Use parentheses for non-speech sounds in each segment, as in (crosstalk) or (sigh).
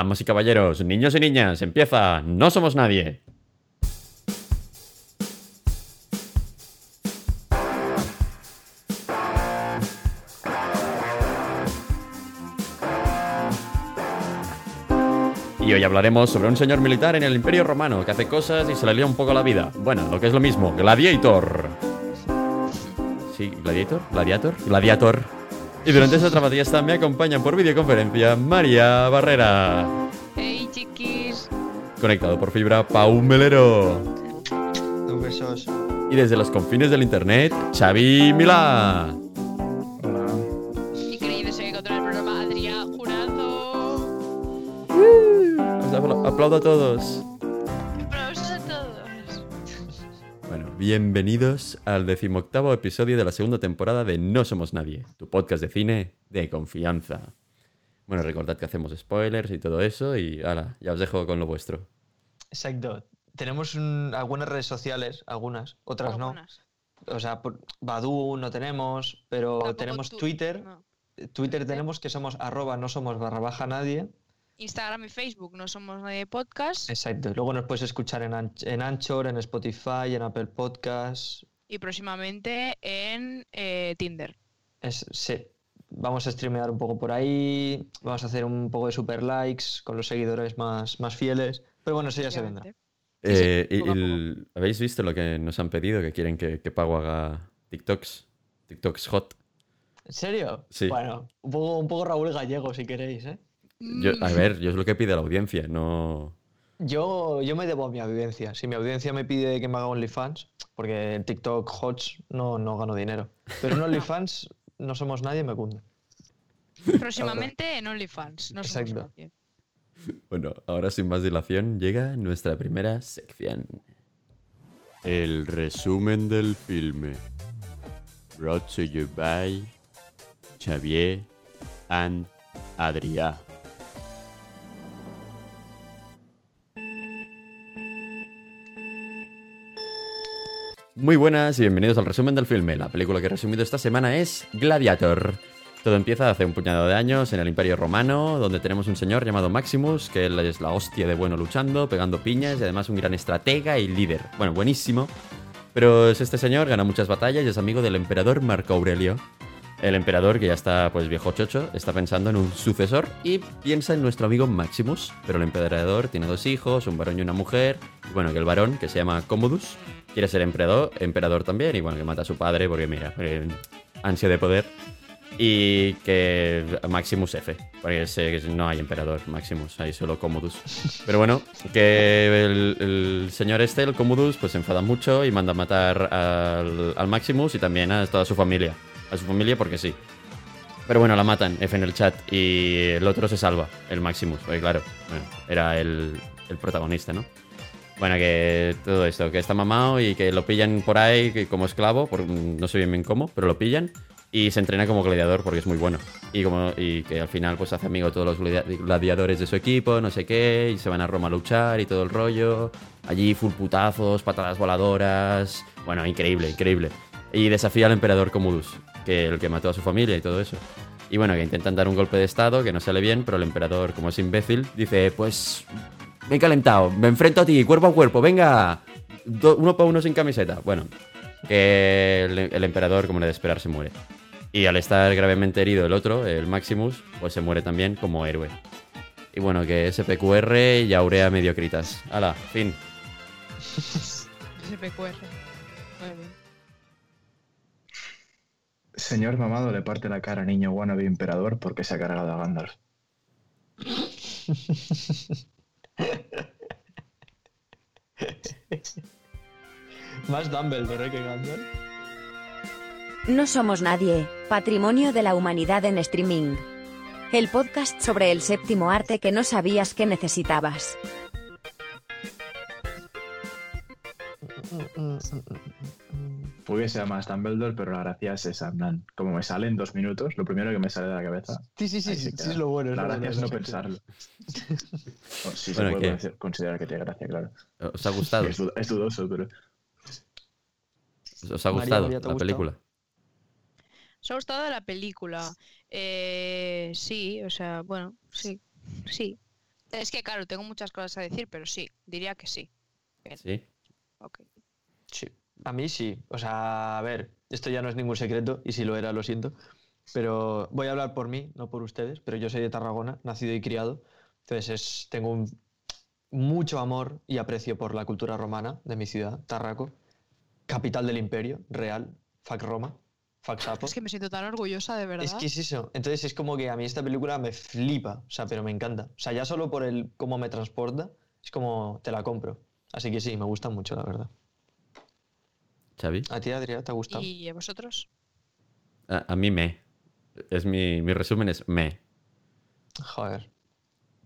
Damas y caballeros, niños y niñas, empieza No Somos Nadie. Y hoy hablaremos sobre un señor militar en el Imperio Romano que hace cosas y se le lía un poco la vida. Bueno, lo que es lo mismo, Gladiator. Sí, Gladiator, Gladiator, Gladiator. Y durante esta trabatilla me acompañan por videoconferencia María Barrera. Hey chiquis. Conectado por fibra, Pau Melero. besos. Y desde los confines del internet, Xavi Milá. Hola. Y querido seguir contra el programa Adrián Jurado. Apla- aplaudo a todos. Bienvenidos al decimoctavo episodio de la segunda temporada de No Somos Nadie, tu podcast de cine de confianza. Bueno, recordad que hacemos spoilers y todo eso y ahora, ya os dejo con lo vuestro. Exacto. Tenemos un- algunas redes sociales, algunas, otras no. O sea, por- Badoo no tenemos, pero tenemos tú- Twitter. no. Twitter tenemos que somos arroba no somos barra baja nadie. Instagram y Facebook no somos nadie podcast. Exacto. Luego nos puedes escuchar en, Anch- en Anchor, en Spotify, en Apple Podcasts. Y próximamente en eh, Tinder. Es, sí. Vamos a streamear un poco por ahí. Vamos a hacer un poco de super likes con los seguidores más, más fieles. Pero bueno, eso ya se vendrá. obviamente. Sí, sí, Eh, poco ¿Habéis visto lo que nos han pedido? Que quieren que, que Pago haga TikToks. TikToks hot. ¿En serio? Sí. Bueno, un poco, un poco Raúl Gallego si queréis, ¿eh? Yo- a Mm, ver, yo es lo que pide la audiencia, no... Yo, yo me debo a mi audiencia. Si mi audiencia me pide que me haga OnlyFans, porque en TikTok Hots no, no gano dinero. Pero en (laughs) OnlyFans no somos nadie, me cunde. Próximamente en OnlyFans. No somos Exacto. nadie. Bueno, ahora sin más dilación llega nuestra primera sección. El resumen del filme. Brought to you by Xavier and Adrià. Muy buenas y bienvenidos al resumen del filme. La película que he resumido esta semana es Gladiator. Todo empieza hace un puñado de años en el Imperio Romano, donde tenemos un señor llamado Maximus, que es la hostia de bueno luchando, pegando piñas y además un gran estratega y líder. Bueno, buenísimo. Pero es este señor, gana muchas batallas y es amigo del emperador Marco Aurelio. El emperador, que ya está pues viejo chocho, está pensando en un sucesor y piensa en nuestro amigo Maximus. Pero el emperador tiene dos hijos, un varón y una mujer. Y bueno, que el varón, que se llama Commodus, quiere ser emperador, emperador también. Y bueno, que mata a su padre porque mira, eh, ansia de poder. Y que Maximus F, porque sé que no hay emperador Maximus, hay solo Commodus. Pero bueno, que el, señor este, el Commodus, pues se enfada mucho y manda a matar al, al Maximus y también a toda su familia. A su familia porque sí. Pero bueno, la matan, F en el chat, y el otro se salva, el Maximus, porque claro, bueno, era el, el protagonista, ¿no? Bueno, que todo esto, que está mamado y que lo pillan por ahí como esclavo, por, no sé bien cómo, pero lo pillan y se entrena como gladiador porque es muy bueno. Y, como, y que al final pues hace amigo todos los gladia- gladiadores de su equipo, no sé qué, y se van a Roma a luchar y todo el rollo. Allí full putazos, patadas voladoras. Bueno, increíble, increíble. Y desafía al emperador Commodus, que el que mató a su familia y todo eso. Y bueno, que intentan dar un golpe de estado, que no sale bien, pero el emperador, como es imbécil, dice, pues me he calentado, me enfrento a ti, cuerpo a cuerpo, venga. Do- uno para uno sin camiseta. Bueno, que el, el emperador, como le de esperar, se muere. Y al estar gravemente herido el otro, el Maximus, pues se muere también como héroe. Y bueno, que SPQR y Aurea mediocritas. Hala, fin. SPQR. Muy bien. Señor mamado le parte la cara a niño wannabe emperador porque se ha cargado a Gandalf. (laughs) Más Dumbledore ¿eh? que Gandalf. No somos nadie, patrimonio de la humanidad en streaming. El podcast sobre el séptimo arte que no sabías que necesitabas. Puede ser más Dumbledore, pero la gracia es esa, plan, Como me sale en dos minutos, lo primero que me sale de la cabeza. Sí, sí, sí, sí, es lo bueno. La lo gracia bueno, es no (laughs) sí. pensarlo. O sí Bueno, se puede considerar que tiene gracia, claro. ¿Os ha gustado? Es, du- es dudoso, pero. ¿Os ha gustado María, ¿te ha la gustado? película? ¿Os ha gustado la película? Eh, sí, o sea, bueno, sí, sí. Es que, claro, tengo muchas cosas a decir, pero sí, diría que sí. Sí. Ok. Sí, a mí sí. O sea, a ver, esto ya no es ningún secreto y si lo era, lo siento. Pero voy a hablar por mí, no por ustedes, pero yo soy de Tarragona, nacido y criado. Entonces es- tengo un- mucho amor y aprecio por la cultura romana de mi ciudad, Tarraco, capital del imperio, real, fac Roma, fac (laughs) Sapo. Es que me siento tan orgullosa, de verdad. Es que es eso. Entonces es como que a mí esta película me flipa, o sea, pero me encanta. O sea, ya solo por el cómo me transporta, es como te la compro. Así que sí, me gusta mucho, la verdad. Xavi. ¿A ti, Adrián, te ha gustado? ¿Y a vosotros? A, a mí me. Es mi, mi resumen es me. Joder.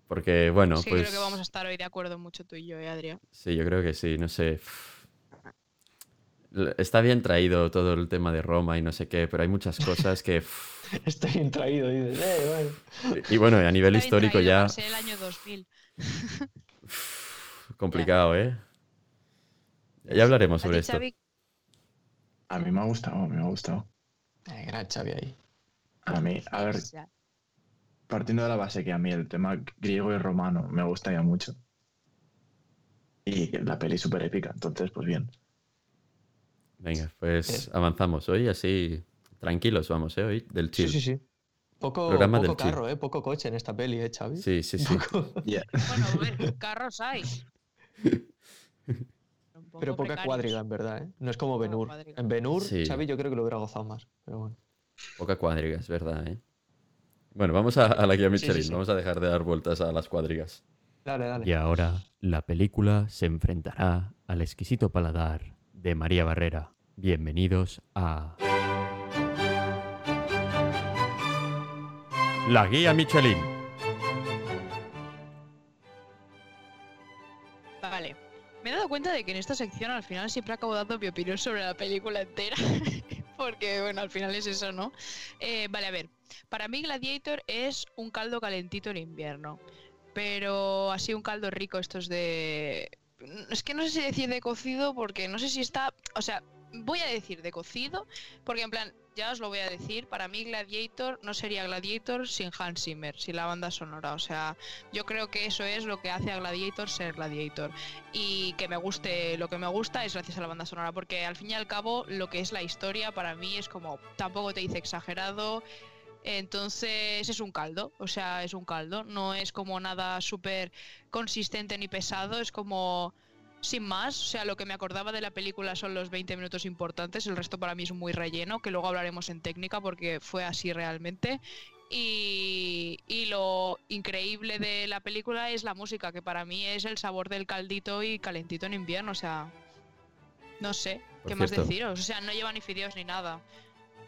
Porque, bueno, que pues. creo que vamos a estar hoy de acuerdo mucho tú y yo, ¿eh, Adrián? Sí, yo creo que sí, no sé. Está bien traído todo el tema de Roma y no sé qué, pero hay muchas cosas que. (laughs) Está bien traído, dices. Eh, bueno. Y bueno, a nivel Está bien histórico traído ya. el año 2000. Complicado, ¿eh? Ya hablaremos ¿A sobre esto. Xavi? A mí me ha gustado, a mí me ha gustado. Eh, gran Xavi ahí. A mí, a ver, partiendo de la base que a mí el tema griego y romano me gusta ya mucho. Y la peli es súper épica, entonces, pues bien. Venga, pues Es- avanzamos hoy, así tranquilos vamos, ¿eh? Hoy del Sí, chill. sí, sí. Poco, Programa poco del chill. carro, eh, poco coche en esta peli, eh, Xavi. Sí, sí, sí. (laughs) Bueno, a ver, carros hay. (laughs) Pero poca precarios. cuadriga, en verdad, ¿eh? No es como Poca Benur. En Benur, Sí. Xavi yo creo que lo hubiera gozado más. Pero bueno. Poca cuadriga, es verdad, ¿eh? Bueno, vamos a, a la guía Sí, sí, Michelin. sí. Vamos a dejar de dar vueltas a las cuadrigas. Dale, dale. Y ahora la película se enfrentará al exquisito paladar de María Barrera. Bienvenidos a... La guía Michelin. De que en esta sección al final siempre acabo dando mi opinión sobre la película entera. (laughs) Porque, bueno, al final es eso, ¿no? Eh, vale, a ver. Para mí Gladiator es un caldo calentito en invierno. Pero así un caldo rico, estos de... Es que no sé si decir de cocido porque no sé si está... O sea, voy a decir de cocido porque en plan, ya os lo voy a decir, para mí Gladiator no sería Gladiator sin Hans Zimmer, sin la banda sonora. O sea, yo creo que eso es lo que hace a Gladiator ser Gladiator. Y que me guste lo que me gusta es gracias a la banda sonora, porque al fin y al cabo lo que es la historia para mí es como tampoco te dice exagerado. Entonces es un caldo, o sea, es un caldo, no es como nada súper consistente ni pesado, es como sin más, o sea, lo que me acordaba de la película son los 20 minutos importantes, el resto para mí es muy relleno, que luego hablaremos en técnica porque fue así realmente. Y, y lo increíble de la película es la música, que para mí es el sabor del caldito y calentito en invierno, o sea, no sé, Por ¿qué más deciros? O sea, no lleva ni fideos ni nada.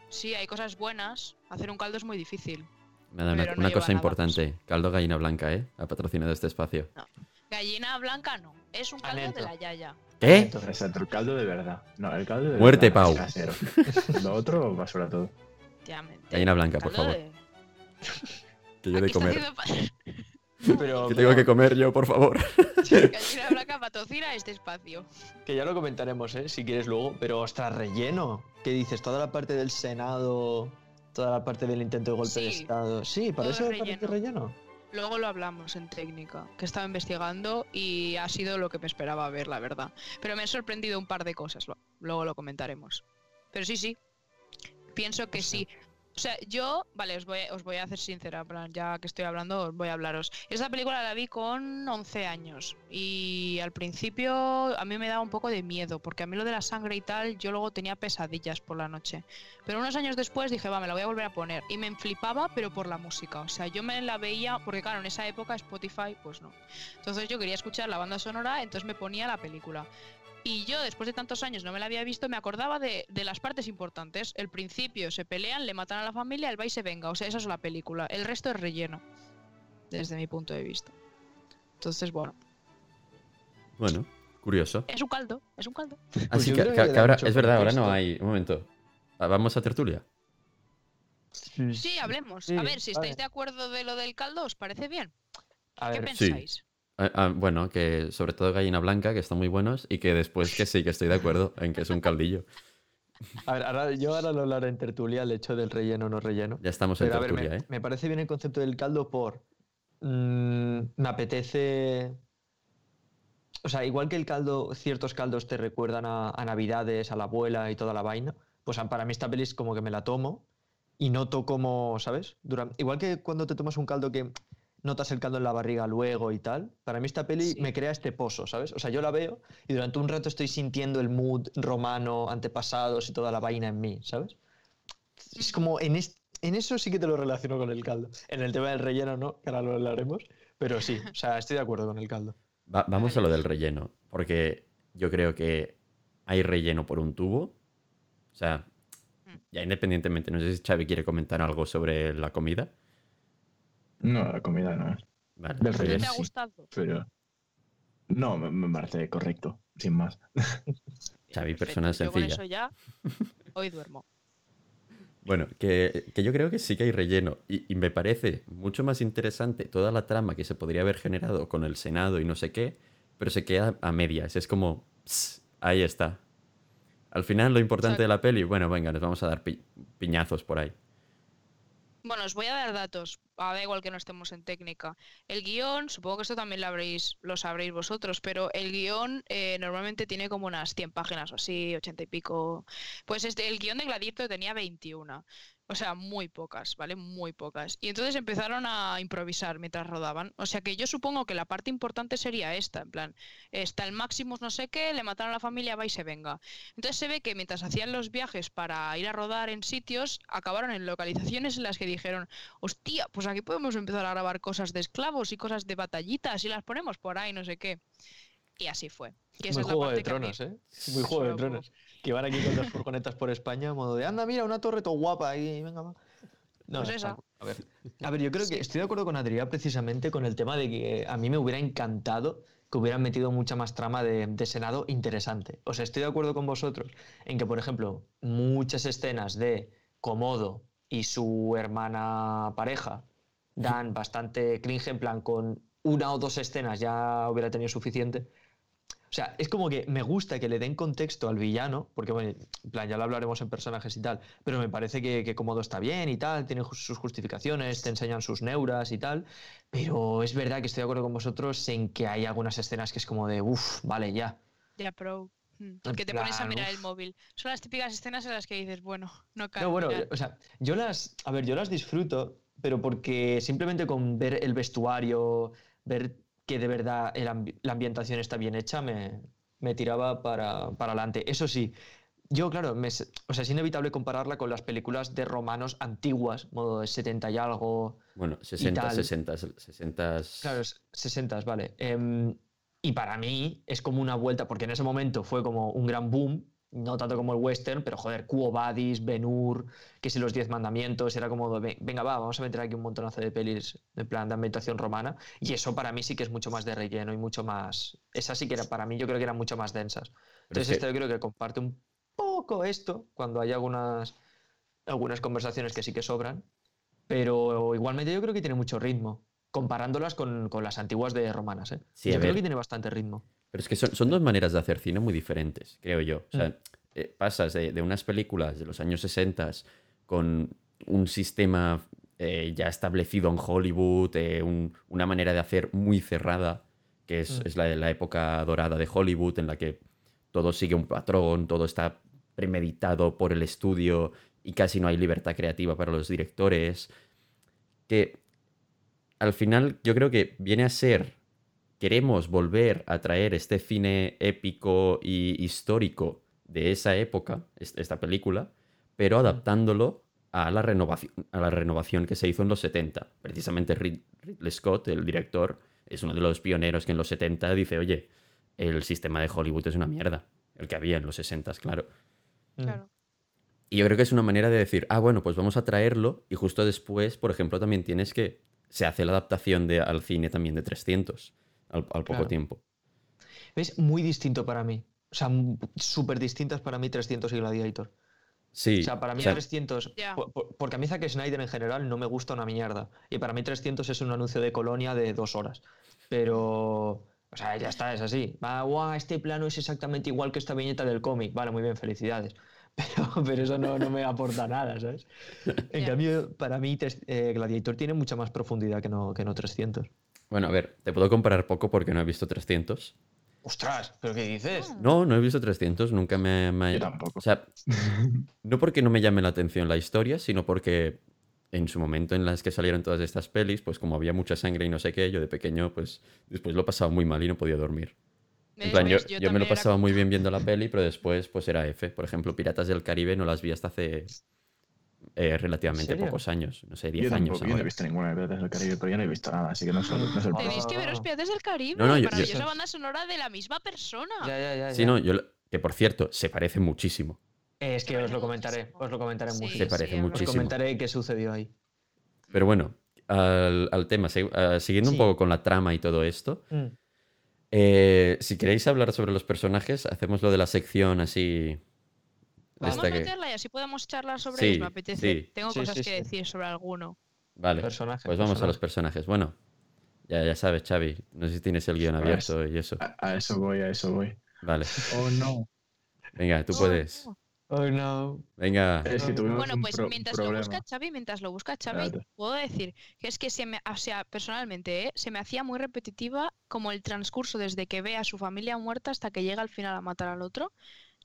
Sí, hay cosas buenas, hacer un caldo es muy difícil. Nada, una, no cosa nada importante. Caldo gallina blanca, ¿eh? Ha patrocinado este espacio. Gallina blanca no, es un caldo de la yaya. ¿Qué? Entonces, Exacto, el caldo de verdad. No, el caldo de Muerte, verdad Pau. es casero. (laughs) Lo otro, basura todo. Efectivamente. Gallina blanca, por Caldo favor. de- Que yo de Aquí está comer. haciendo pa- (laughs) pero, Que tengo que comer yo, por favor. (laughs) Gallina blanca patrocina este espacio. que ya lo comentaremos, ¿eh? Si quieres luego. Pero, ostras, relleno. ¿Qué dices? Toda la parte del Senado, toda la parte del intento de golpe de Sí, Estado. Sí, para todo eso es parece relleno. Luego lo hablamos en técnica, que estaba investigando y ha sido lo que me esperaba ver, la verdad. Pero me ha sorprendido un par de cosas, luego lo comentaremos. Pero sí, sí, pienso que sí. O sea, yo, vale, os voy, os voy a hacer sincera, ya que estoy hablando, os voy a hablaros. Esta película la vi con 11 años y al principio a mí me daba un poco de miedo, porque a mí lo de la sangre y tal, yo luego tenía pesadillas por la noche. Pero unos años después dije, va, me la voy a volver a poner. Y me flipaba, pero por la música. O sea, yo me la veía, porque claro, en esa época Spotify, pues no. Entonces yo quería escuchar la banda sonora, entonces me ponía la película. Y yo, después de tantos años, no me la había visto, me acordaba de, de las partes importantes. El principio, se pelean, le matan a la familia, el va y se venga. O sea, esa es la película. El resto es relleno, desde mi punto de vista. Entonces, bueno, Bueno, curioso. es un caldo, es un caldo. Así yo que, ahora, es verdad, ahora no hay. Un momento. Ah, Vamos a tertulia. Sí, hablemos. Sí, a ver, si vale. estáis de acuerdo de lo del caldo, ¿os parece bien? A ¿Qué ver, Sí. Ah, ah, bueno, que sobre todo gallina blanca, que están muy buenos, y que después que sí, que estoy de acuerdo en que es un caldillo. a ver, ahora, yo ahora lo hablaré en tertulia, el hecho del relleno o no relleno. Ya estamos en Pero a ver, tertulia, me, ¿eh? me parece bien el concepto del caldo por mm, me apetece. O sea, igual que el caldo, ciertos caldos te recuerdan a, a Navidades, a la abuela y toda la vaina, pues para mí esta peli es como que me la tomo y noto como, ¿sabes? Igual que cuando te tomas un caldo que notas el caldo en la barriga luego y tal, para mí esta peli Sí. me crea este pozo, ¿sabes? O sea, yo la veo y durante un rato estoy sintiendo el mood romano, antepasados y toda la vaina en mí, ¿sabes? Es como en, es- en eso sí que te lo relaciono con el caldo. En el tema del relleno no, que ahora lo hablaremos, pero sí, o sea, estoy de acuerdo con el caldo. Va- vamos a lo del relleno, porque yo creo que hay relleno por un tubo. O sea, Mm. ya independientemente, no sé si Xavi quiere comentar algo sobre la comida. No, la comida no. Vale, Del pues- ¿No te relleno ha sí. gustado? Pero. No, me, me parece correcto, sin más. Xavi, Perfecto, persona Yo con sencilla. eso ya hoy duermo. Bueno, que, que yo creo que sí que hay relleno y, y me parece mucho más interesante toda la trama que se podría haber generado con el Senado y no sé qué, pero se queda a medias. Es como, "Pss, ahí está. Al final lo importante Exacto. de la peli, bueno, venga, nos vamos a dar pi- piñazos por ahí. Bueno, os voy a dar datos, ah, da igual que no estemos en técnica. El guion, supongo que esto también lo, habréis, lo sabréis vosotros, pero el guion eh, normalmente tiene como unas 100 páginas o así, 80 y pico. Pues este, el guion de Gladiator tenía 21, o sea, muy pocas, ¿vale? Muy pocas. Y entonces empezaron a improvisar mientras rodaban. O sea que yo supongo que la parte importante sería esta, en plan, está el Maximus no sé qué, le mataron a la familia, va y se venga. Entonces se ve que mientras hacían los viajes para ir a rodar en sitios, acabaron en localizaciones en las que dijeron, hostia, pues aquí podemos empezar a grabar cosas de esclavos y cosas de batallitas y las ponemos por ahí, no sé qué. Y así fue. Esa Muy es la juego parte de que a mí- tronos, ¿eh? Muy juego de tronos. Que van aquí con dos furgonetas por España, modo de, anda, mira, una torre todo guapa ahí, venga, va. No, Pues esa. A ver, a ver, yo creo que estoy de acuerdo con Adrián precisamente con el tema de que a mí me hubiera encantado que hubieran metido mucha más trama de, de Senado interesante. O sea, estoy de acuerdo con vosotros en que, por ejemplo, muchas escenas de Comodo y su hermana pareja dan bastante cringe, en plan, con una o dos escenas ya hubiera tenido suficiente. O sea, es como que me gusta que le den contexto al villano, porque bueno, en plan, ya lo hablaremos en personajes y tal, pero me parece que, que Komodo está bien y tal, tiene sus justificaciones, te enseñan sus neuras y tal, pero es verdad que estoy de acuerdo con vosotros en que hay algunas escenas que es como de, uff, vale, ya. Ya, pro. mm, Que te pones a mirar el móvil. Son las típicas escenas en las que dices, bueno, no cabe. No, bueno, o sea, yo las, a ver, yo las disfruto, pero porque simplemente con ver el vestuario, ver que de verdad el ambi- la ambientación está bien hecha, me, me tiraba para, para adelante. Eso sí, yo, claro, me o sea, es inevitable compararla con las películas de romanos antiguas, modo de 70 y algo, Bueno, 60, tal. 60, 60. Claro, es 60, vale. Em, y para mí es como una vuelta, porque en ese momento fue como un gran boom, no tanto como el western, pero joder, Quo Vadis, Ben Hur, que si los Diez Mandamientos, era como, venga, va, vamos a meter aquí un montonazo de pelis en plan de ambientación romana, y eso para mí sí que es mucho más de relleno y mucho más... Esa sí que era, para mí yo creo que eran mucho más densas. Entonces esto yo creo que comparte un poco esto, cuando hay algunas, algunas conversaciones que sí que sobran, pero igualmente yo creo que tiene mucho ritmo, comparándolas con, con las antiguas de romanas. ¿eh? Sí, yo creo que tiene bastante ritmo. Pero es que son, son dos maneras de hacer cine muy diferentes, creo yo. O sea, Mm. eh, pasas de, de unas películas de los años 60 con un sistema eh, ya establecido en Hollywood, eh, un- una manera de hacer muy cerrada, que es, Mm. es la época dorada de Hollywood, en la que todo sigue un patrón, todo está premeditado por el estudio y casi no hay libertad creativa para los directores. Que al final yo creo que viene a ser queremos volver a traer este cine épico y histórico de esa época, es- esta película, pero adaptándolo a la renovación, a la renovación que se hizo en los 70. Precisamente Rid- Ridley Scott, el director, es uno de los pioneros que en los 70 dice, oye, el sistema de Hollywood es una mierda, el que había en los 60, claro. Mm. Claro. Y yo creo que es una manera de decir, ah, bueno, pues vamos a traerlo y justo después, por ejemplo, también tienes que, se hace la adaptación de, al cine también de 300, al, al poco Claro. tiempo. Es muy distinto para mí. O sea, súper distintas para mí 300 y Gladiator. Sí, O sea, para mí o sea, 300... Ya. por- por- porque a mí Zack Snyder en general no me gusta una mierda. Y para mí 300 es un anuncio de colonia de dos horas. Pero... O sea, ya está, es así. Va, guau, este plano es exactamente igual que esta viñeta del cómic. Vale, muy bien, felicidades. (laughs) pero, pero eso no, no me aporta nada, ¿sabes? En cambio, para mí eh, Gladiator tiene mucha más profundidad que no, que no 300. Bueno, a ver, te puedo comparar poco porque no he visto 300. ¡Ostras! ¿Pero qué dices? No, no he visto 300, nunca me... me- Yo tampoco. O sea, (laughs) no porque no me llame la atención la historia, sino porque en su momento en las que salieron todas estas pelis, pues como había mucha sangre y no sé qué, yo de pequeño, pues después lo pasaba muy mal y no podía dormir. En ¿Ves? plan, yo, ¿Ves? yo me lo pasaba muy bien viendo la peli, pero después pues era F. Por ejemplo, Piratas del Caribe no las vi hasta hace eh, relativamente pocos años, no sé, Yo 10 años. yo no he visto ninguna de Piratas del Caribe, pero yo no he visto nada, así que no sé, no sé el (laughs) Tenéis que Ah. veros Piratas del Caribe. No, no, yo- yo- maravillosa banda sonora de la misma persona. Ya, ya, ya. Sí, ya. no, yo, que por cierto, se parece muchísimo. Es que os lo comentaré, muchísimo. os lo comentaré Sí, mucho. Se parece es verdad. Os muchísimo. comentaré qué sucedió ahí. Pero bueno, al, al tema, ah, siguiendo un Sí. poco con la trama y todo esto, Mm. eh, si queréis hablar sobre los personajes, hacemos lo de la sección así. Esta que- meterla y así podemos charlar sobre Sí, ellos. Me apetece. sí. Tengo Sí, cosas sí, que sí. decir sobre alguno. Vale, Personaje, pues vamos a los personaje. personajes. Bueno, ya, ya sabes, Xavi, no sé si tienes el guion Pues- abierto y eso. A, a eso voy, a eso voy. Vale, Oh, no. venga, tú Oh, puedes. no. Oh, no. Venga, Es que tuvimos Bueno, pues mientras lo busca Xavi, mientras lo busca Xavi, puedo decir que es que se me, o sea, personalmente, ¿eh? se me hacía muy repetitiva como el transcurso desde que ve a su familia muerta hasta que llega al final a matar al otro.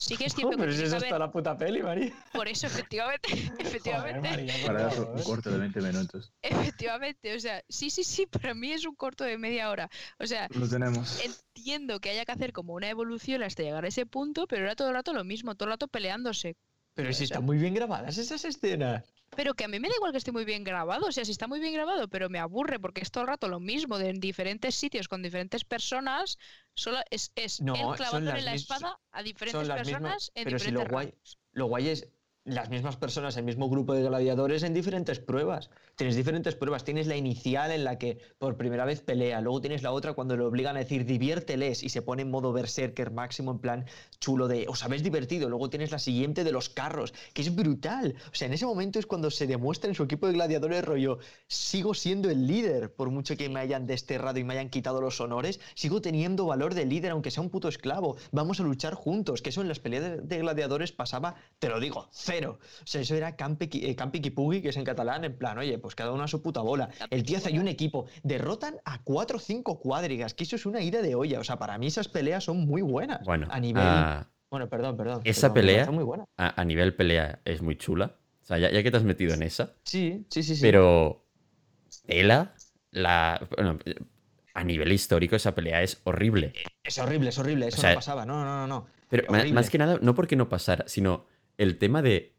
Sí que es cierto que pero si tiene es que la puta peli, María. por eso efectivamente, (laughs) efectivamente, María, Para eso, un corte de 20 minutos. efectivamente, o sea, sí, sí, sí, para mí es un corto de media hora. O sea, Lo tenemos. entiendo que haya que hacer como una evolución hasta llegar a ese punto, pero era todo el rato lo mismo, todo el rato peleándose. Pero si están muy bien grabadas esas escenas. Pero que a mí me da igual que esté muy bien grabado, o sea, si está muy bien grabado, pero me aburre porque es todo el rato lo mismo, de en diferentes sitios con diferentes personas, solo es, es No, él clavándole la espada a diferentes personas mismas. en Pero si diferentes lo guay, lo guay es las mismas personas, el mismo grupo de gladiadores en diferentes pruebas. Tienes diferentes pruebas. Tienes la inicial en la que por primera vez pelea. Luego tienes la otra cuando le obligan a decir diviérteles y se pone en modo berserker máximo en plan chulo de os habéis divertido. Luego tienes la siguiente de los carros, que es brutal. O sea, en ese momento es cuando se demuestra en su equipo de gladiadores rollo, sigo siendo el líder, por mucho que me hayan desterrado y me hayan quitado los honores, sigo teniendo valor de líder aunque sea un puto esclavo. Vamos a luchar juntos, que eso en las peleas de, gladiadores pasaba, te lo digo, cero. O sea, eso era campi, eh, campi qui que es en catalán, en plan, oye, pues cada uno a su puta bola. El tío hace un equipo, derrotan a cuatro o cinco cuadrigas, que eso es una ida de olla. O sea, para mí esas peleas son muy buenas. bueno, a nivel... ah, Bueno, perdón, perdón. esa perdón, pelea- muy buena. a, a nivel pelea es muy chula. O sea, ya, ya que te has metido en esa, Sí, sí, sí. sí. pero Tela, la, bueno, a nivel histórico esa pelea es horrible. Es horrible, es horrible, eso sea, no pasaba. No, no, no, no. Pero Horrible. más que nada, no porque no pasara, sino el tema de...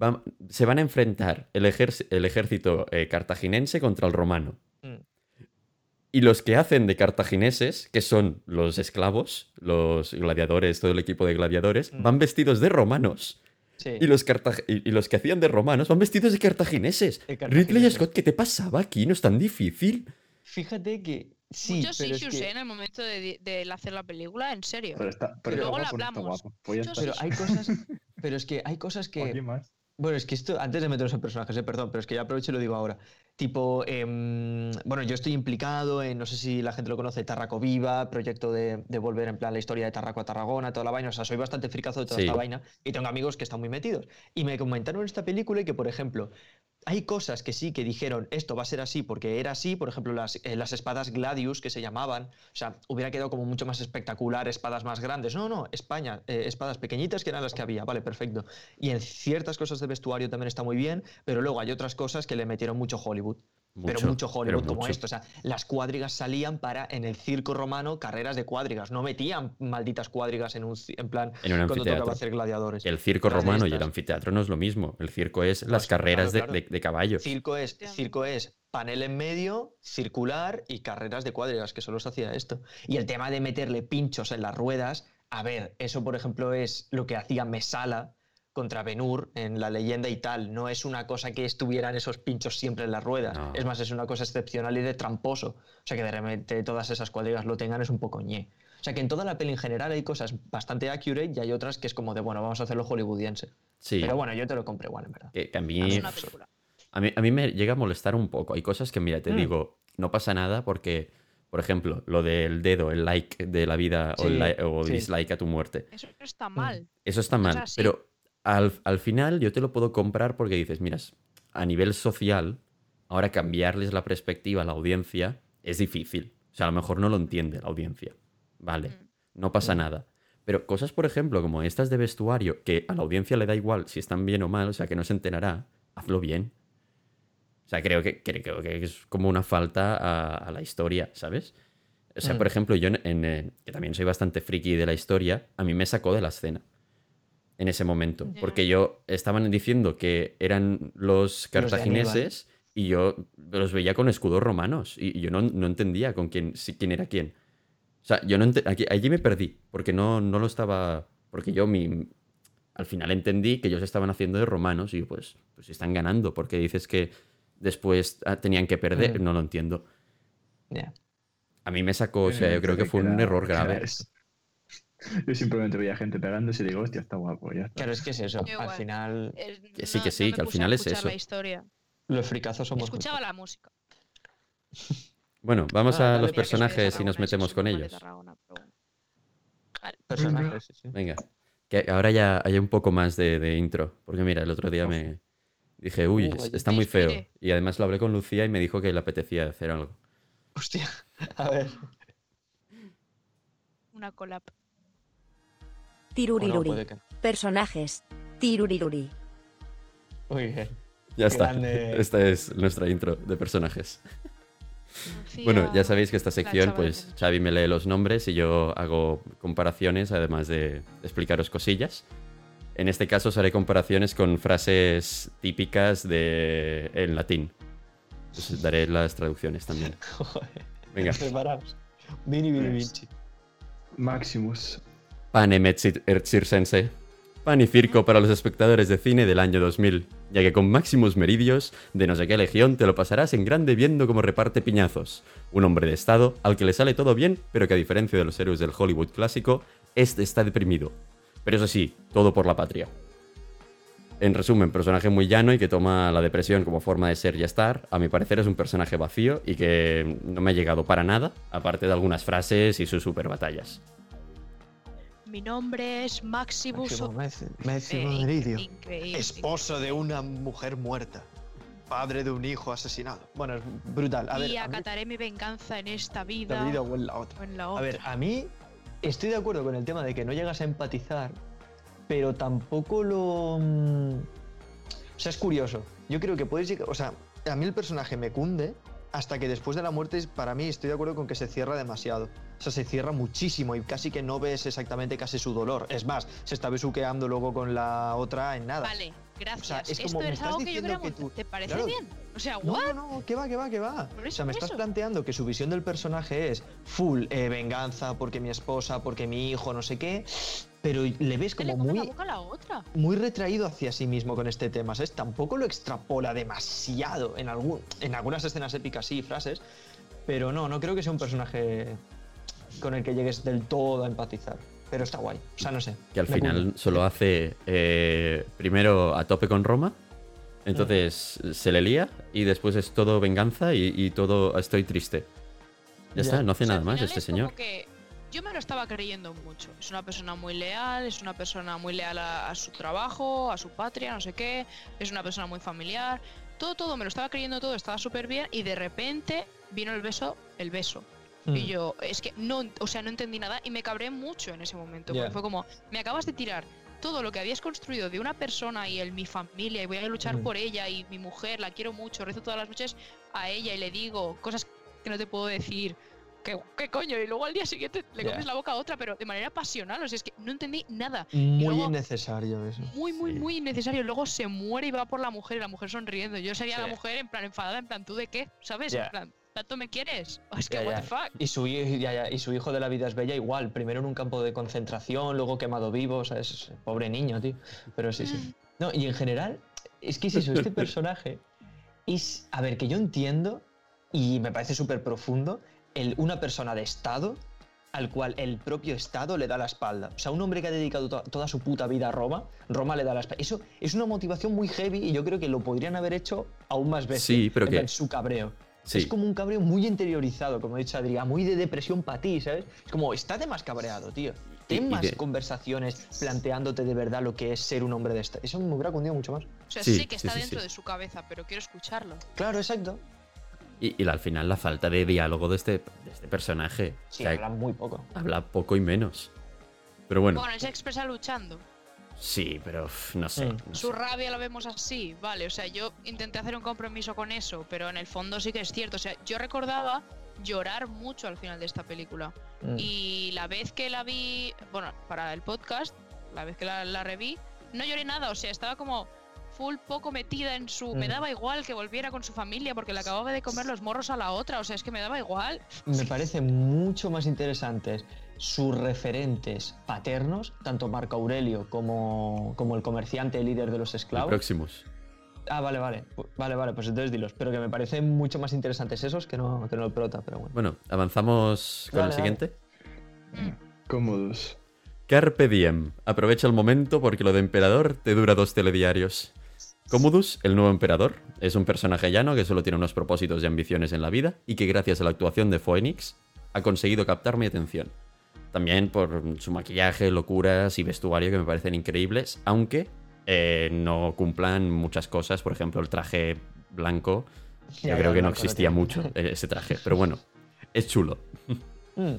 va- se van a enfrentar el, ejército eh, cartaginense contra el romano. Mm. Y los que hacen de cartagineses, que son los esclavos, los gladiadores, todo el equipo de gladiadores, Mm. van vestidos de romanos. Sí. Y los, y, y los que hacían de romanos van vestidos de cartagineses. De Ridley cartagineses. Scott, ¿qué te pasaba aquí? No es tan difícil. Fíjate que sí, Muchos pero es issues que- ¿eh? en el momento de, hacer la película, en serio. Pero está, pero luego lo está hablamos. guapo. Pues pero hay cosas, pero es que hay cosas ¿Para qué que, más? bueno, es que esto, antes de meternos en personajes, eh, perdón, pero es que ya aprovecho y lo digo ahora. Tipo, em, bueno, yo estoy implicado en, no sé si la gente lo conoce, Tarraco Viva, proyecto de, de volver en plan la historia de Tarraco a Tarragona, toda la vaina, o sea, soy bastante fricazo de toda Sí. esta vaina y tengo amigos que están muy metidos. Y me comentaron en esta película que, por ejemplo, hay cosas que sí que dijeron esto va a ser así porque era así, por ejemplo, las, eh, las espadas Gladius que se llamaban, o sea, hubiera quedado como mucho más espectacular, espadas más grandes. No, no, España, eh, espadas pequeñitas que eran las que había, vale, perfecto. Y en ciertas cosas de vestuario también está muy bien, pero luego hay otras cosas que le metieron mucho Hollywood. Pero mucho Hollywood como mucho. esto. O sea, las cuadrigas salían para, en el circo romano, carreras de cuadrigas. No metían malditas cuadrigas en un en plan En un cuando tocaba anfiteatro. hacer gladiadores. El circo Las romano y el anfiteatro no es lo mismo. El circo es las Pues, carreras claro, de- claro. De, de caballos. Circo es, circo es panel en medio, circular y carreras de cuadrigas, que solo se hacía esto. Y el tema de meterle pinchos en las ruedas, a ver, eso por ejemplo es lo que hacía Mesala contra Benur en la leyenda y tal. No es una cosa que estuvieran esos pinchos siempre en las ruedas. No. Es más, es una cosa excepcional y de tramposo. O sea, que de repente todas esas cuadrigas lo tengan es un poco ñe. O sea, que en toda la peli en general hay cosas bastante accurate y hay otras que es como de, bueno, vamos a hacerlo hollywoodiense. Sí, Pero bueno, yo te lo compré igual, en verdad. que, que a Es mí, una película. a mí a mí me llega a molestar un poco. Hay cosas que, mira, te Mm. digo, no pasa nada porque, por ejemplo, lo del dedo, el like de la vida o, el Sí, li- o sí. dislike a tu muerte. Eso no está mal. Eso está mal. Pero al, al final yo te lo puedo comprar porque dices, miras, a nivel social, ahora cambiarles la perspectiva a la audiencia es difícil. O sea, a lo mejor no lo entiende la audiencia. Vale, Mm. no pasa nada. Pero cosas, por ejemplo, como estas de vestuario, que a la audiencia le da igual si están bien o mal, o sea, que no se enterará, hazlo bien. O sea, creo que, creo, que es como una falta a, a la historia, ¿sabes? O sea, Mm. por ejemplo, yo, en, en, eh, que también soy bastante friki de la historia, a mí me sacó de la escena en ese momento. Porque yo estaban diciendo que eran los cartagineses y yo los veía con escudos romanos y, yo no, no entendía con quién, si, quién era quién. O sea, yo no aquí, allí me perdí porque no, no lo estaba... Porque yo mi, al final entendí que ellos estaban haciendo de romanos y pues, pues están ganando porque dices que después ah, tenían que perder, Mm. no lo entiendo. Ya. A mí me sacó, o sea, yo creo que fue un error grave. Yo simplemente veía gente pegándose y digo, hostia, está guapo, ya está. Claro, es que es eso. Yo Al igual. final, Eh, Que sí, no- que sí, no que al final es eso. la historia. los fricazos somos. Escuchaba la música. (laughs) Bueno, vamos Ah, a los personajes y nos metemos es con ellos. Tarragona, pero bueno. Vale. personajes. sí, sí. Venga, que ahora ya hay un poco más de, de intro, porque mira, el otro día me dije, uy, Uh, es- está muy feo. inspiré. Y además lo hablé con Lucía y me dijo que le apetecía hacer algo. Hostia. (laughs) A ver. Una collab. Tiruriruri. que. Personajes. Tiruriruri. Muy bien. Ya está, Grande. (laughs) esta es nuestra intro de personajes. Lucía- Bueno, ya sabéis que esta sección, pues Xavi me lee los nombres y yo hago comparaciones, además de explicaros cosillas. En este caso os haré comparaciones con frases típicas de en latín. Os daré las traducciones también. (laughs) Joder. Venga. Preparaos. Vini Vini Vinci. Maximus. Pane Metsit Circense. Pan y circo para los espectadores de cine del año 2000, ya que con Maximus Meridios, de no sé qué legión, te lo pasarás en grande viendo cómo reparte piñazos. Un hombre de estado al que le sale todo bien, pero que a diferencia de los héroes del Hollywood clásico, este está deprimido. Pero eso sí, todo por la patria. En resumen, personaje muy llano y que toma la depresión como forma de ser y estar. A mi parecer es un personaje vacío y que no me ha llegado para nada, aparte de algunas frases y sus super batallas. Mi nombre es Maximus. Eh, Meridio. increíble. Esposo de una mujer muerta. Padre de un hijo asesinado. Bueno, es brutal. A ver, y a mí- acataré mi venganza en esta vida. la vida o en la otra. o en la A otra. ver, a mí estoy de acuerdo con el tema de que no llegas a empatizar, pero tampoco lo... mm, O sea, es curioso. Yo creo que puedes llegar... O sea, a mí el personaje me cunde hasta que después de la muerte, para mí estoy de acuerdo con que se cierra demasiado. O sea, se cierra muchísimo y casi que no ves exactamente casi su dolor. Es más, se está besuqueando luego con la otra en nada. Vale, gracias. O sea, es Esto como, es algo que yo creo que tú- ¿Te parece claro. bien? O sea, No, ¿what? no, no, que va, que va, que va. O sea, me estás eso. planteando que su visión del personaje es full eh, venganza porque mi esposa, porque mi hijo, no sé qué, pero le ves le como la muy, boca a la otra. muy retraído hacia sí mismo con este tema, ¿sabes? Tampoco lo extrapola demasiado en, algún, en algunas escenas épicas sí, frases, pero no, no creo que sea un personaje con el que llegues del todo a empatizar. Pero está guay, o sea, no sé. que al final solo hace eh, primero a tope con Roma, entonces se le lía y después es todo venganza y, y todo estoy triste. Ya, Ya. está, no hace O sea, nada más este es como señor. que yo me lo estaba creyendo mucho. Es una persona muy leal, es una persona muy leal a, a su trabajo, a su patria, no sé qué. Es una persona muy familiar. Todo, todo, me lo estaba creyendo todo, estaba súper bien y de repente vino el beso, el beso. Mm. Y yo, es que no, o sea, no entendí nada y me cabré mucho en ese momento. Porque fue como, me acabas de tirar todo lo que habías construido de una persona y el mi familia y voy a luchar Mm. por ella y mi mujer, la quiero mucho, rezo todas las noches a ella y le digo cosas que no te puedo decir. ¿Qué, qué coño? Y luego al día siguiente le Ya. comes la boca a otra, pero de manera pasional. O sea, es que no entendí nada. Muy luego- innecesario eso. Muy, muy, Sí. muy innecesario. Luego se muere y va por la mujer y la mujer sonriendo. Yo sería la Sí. mujer en plan enfadada, en plan, ¿tú de qué? ¿Sabes? Ya. En plan, ¿tanto me quieres? (laughs) Es que, Ya, what the fuck. Y su, hi- ya, ya, y su hijo de la vida es bella igual, primero en un campo de concentración, luego quemado vivo, o sea, es pobre niño, tío. Pero sí, Mm. sí. No, y en general, es que es eso, este (laughs) personaje es, a ver, que yo entiendo, y me parece súper profundo, el, una persona de Estado al cual el propio Estado le da la espalda. O sea, un hombre que ha dedicado to- toda su puta vida a Roma, Roma le da la espalda. Eso es una motivación muy heavy y yo creo que lo podrían haber hecho aún más veces. Sí, pero en que- Su cabreo. Sí. Es como un cabreo muy interiorizado, como ha dicho Adrián, muy de depresión para ti, ¿sabes? Es como, está de más cabreado, tío. ten más de- conversaciones planteándote de verdad lo que es ser un hombre de esta. Eso me hubiera cundido mucho más. O sea, Sí, sé que está sí, dentro sí. de su cabeza, pero quiero escucharlo. Claro, exacto. Y, y al final la falta de diálogo de este, de este personaje. Sí, O sea, hablan muy poco. habla poco y menos. Pero bueno, Bueno, él se expresa luchando. sí, pero no sé. Mm. no Su sé. rabia la vemos así, vale. O sea, yo intenté hacer un compromiso con eso, pero en el fondo sí que es cierto. O sea, yo recordaba llorar mucho al final de esta película. Mm. Y la vez que la vi, bueno, para el podcast, la vez que la, la reví, no lloré nada. O sea, estaba como full poco metida en su... Me Mm. daba igual que volviera con su familia porque le acababa de comer los morros a la otra. O sea, es que me daba igual. Me parece mucho más interesantes sus referentes paternos, tanto Marco Aurelio como, como el comerciante líder de los esclavos. Proximus. Ah, vale, vale. Vale, vale, pues entonces dilos. Pero que me parecen mucho más interesantes esos que no, que no el prota, pero bueno. Bueno, avanzamos con el siguiente. Cómodos. Carpe diem. Aprovecha el momento porque lo de emperador te dura dos telediarios. Commodus, el nuevo emperador, es un personaje llano que solo tiene unos propósitos y ambiciones en la vida y que gracias a la actuación de Phoenix ha conseguido captar mi atención. También por su maquillaje, locuras y vestuario que me parecen increíbles, aunque eh, no cumplan muchas cosas, por ejemplo el traje blanco. Yo creo que no existía mucho eh, ese traje, pero bueno, es chulo. Mm.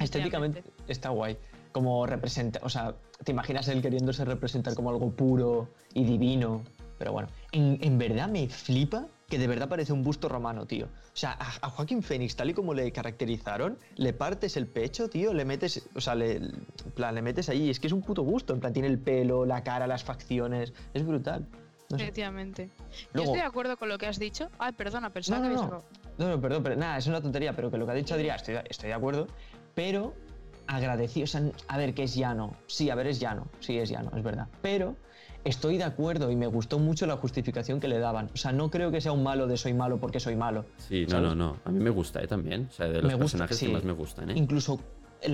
Estéticamente está guay. Como representa, o sea, te imaginas él queriéndose representar como algo puro y divino. Pero bueno, en, en verdad me flipa que de verdad parece un busto romano, tío. O sea, a, a Joaquín Phoenix, tal y como le caracterizaron, le partes el pecho, tío, le metes, o sea, le, plan, le metes ahí, es que es un puto busto. En plan, tiene el pelo, la cara, las facciones, es brutal. No sé. Efectivamente. Luego- Yo estoy de acuerdo con lo que has dicho. Ay, perdona, pensaba No, que no, habías no. No, no, perdón, pero nada, es una tontería, pero que lo que ha dicho Adrián, estoy, estoy de acuerdo, pero agradecido, o sea, a ver, que es llano, sí, a ver, es llano, sí, es llano, es verdad, pero estoy de acuerdo y me gustó mucho la justificación que le daban, o sea, no creo que sea un malo de soy malo porque soy malo, Sí, no, ¿Sabes? no, no. A mí me gusta, ¿eh? También. O sea, de los Me gusta, personajes sí. que más me gustan, ¿eh? incluso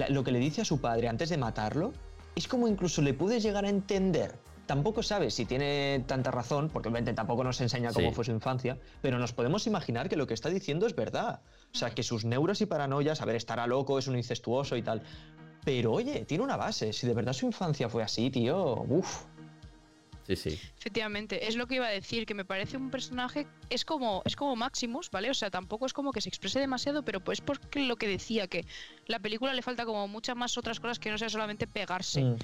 lo que le dice a su padre antes de matarlo, es como incluso le puedes llegar a entender. Tampoco sabes si tiene tanta razón, porque obviamente tampoco nos enseña cómo Sí. fue su infancia, pero nos podemos imaginar que lo que está diciendo es verdad. O sea, que sus neuros y paranoias, a ver, estará loco, es un incestuoso y tal. Pero oye, tiene una base. Si de verdad su infancia fue así, tío, uff. Sí, sí. Efectivamente, es lo que iba a decir, que me parece un personaje, es como, es como Maximus, ¿vale? O sea, tampoco es como que se exprese demasiado, pero pues porque lo que decía, que la película le falta como muchas más otras cosas que no sea solamente pegarse. Mm.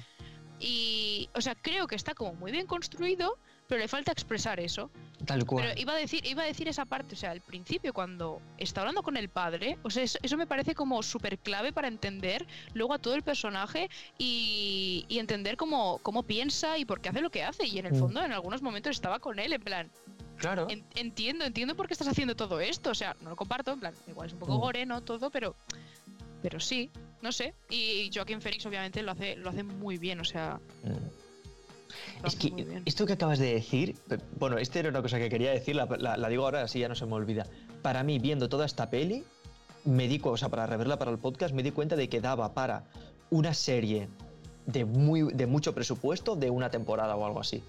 Y, o sea, creo que está como muy bien construido, pero le falta expresar eso. Tal cual. Pero iba a decir, iba a decir esa parte, o sea, al principio cuando está hablando con el padre, o sea, eso, eso me parece como súper clave para entender luego a todo el personaje y, y entender cómo, cómo piensa y por qué hace lo que hace. Y en el Mm. fondo, en algunos momentos estaba con él, en plan, claro. en- entiendo, entiendo por qué estás haciendo todo esto. O sea, no lo comparto, en plan, igual es un poco Mm. gore, ¿no? Todo, pero. Pero sí, no sé. Y Joaquín Phoenix, obviamente, lo hace, lo hace muy bien, o sea. Mm. Es que esto que acabas de decir, bueno, esta era una cosa que quería decir, la, la- la digo ahora, así ya no se me olvida. Para mí, viendo toda esta peli, me di, o sea, para reverla para el podcast, me di cuenta de que daba para una serie de, muy, de mucho presupuesto de una temporada o algo así.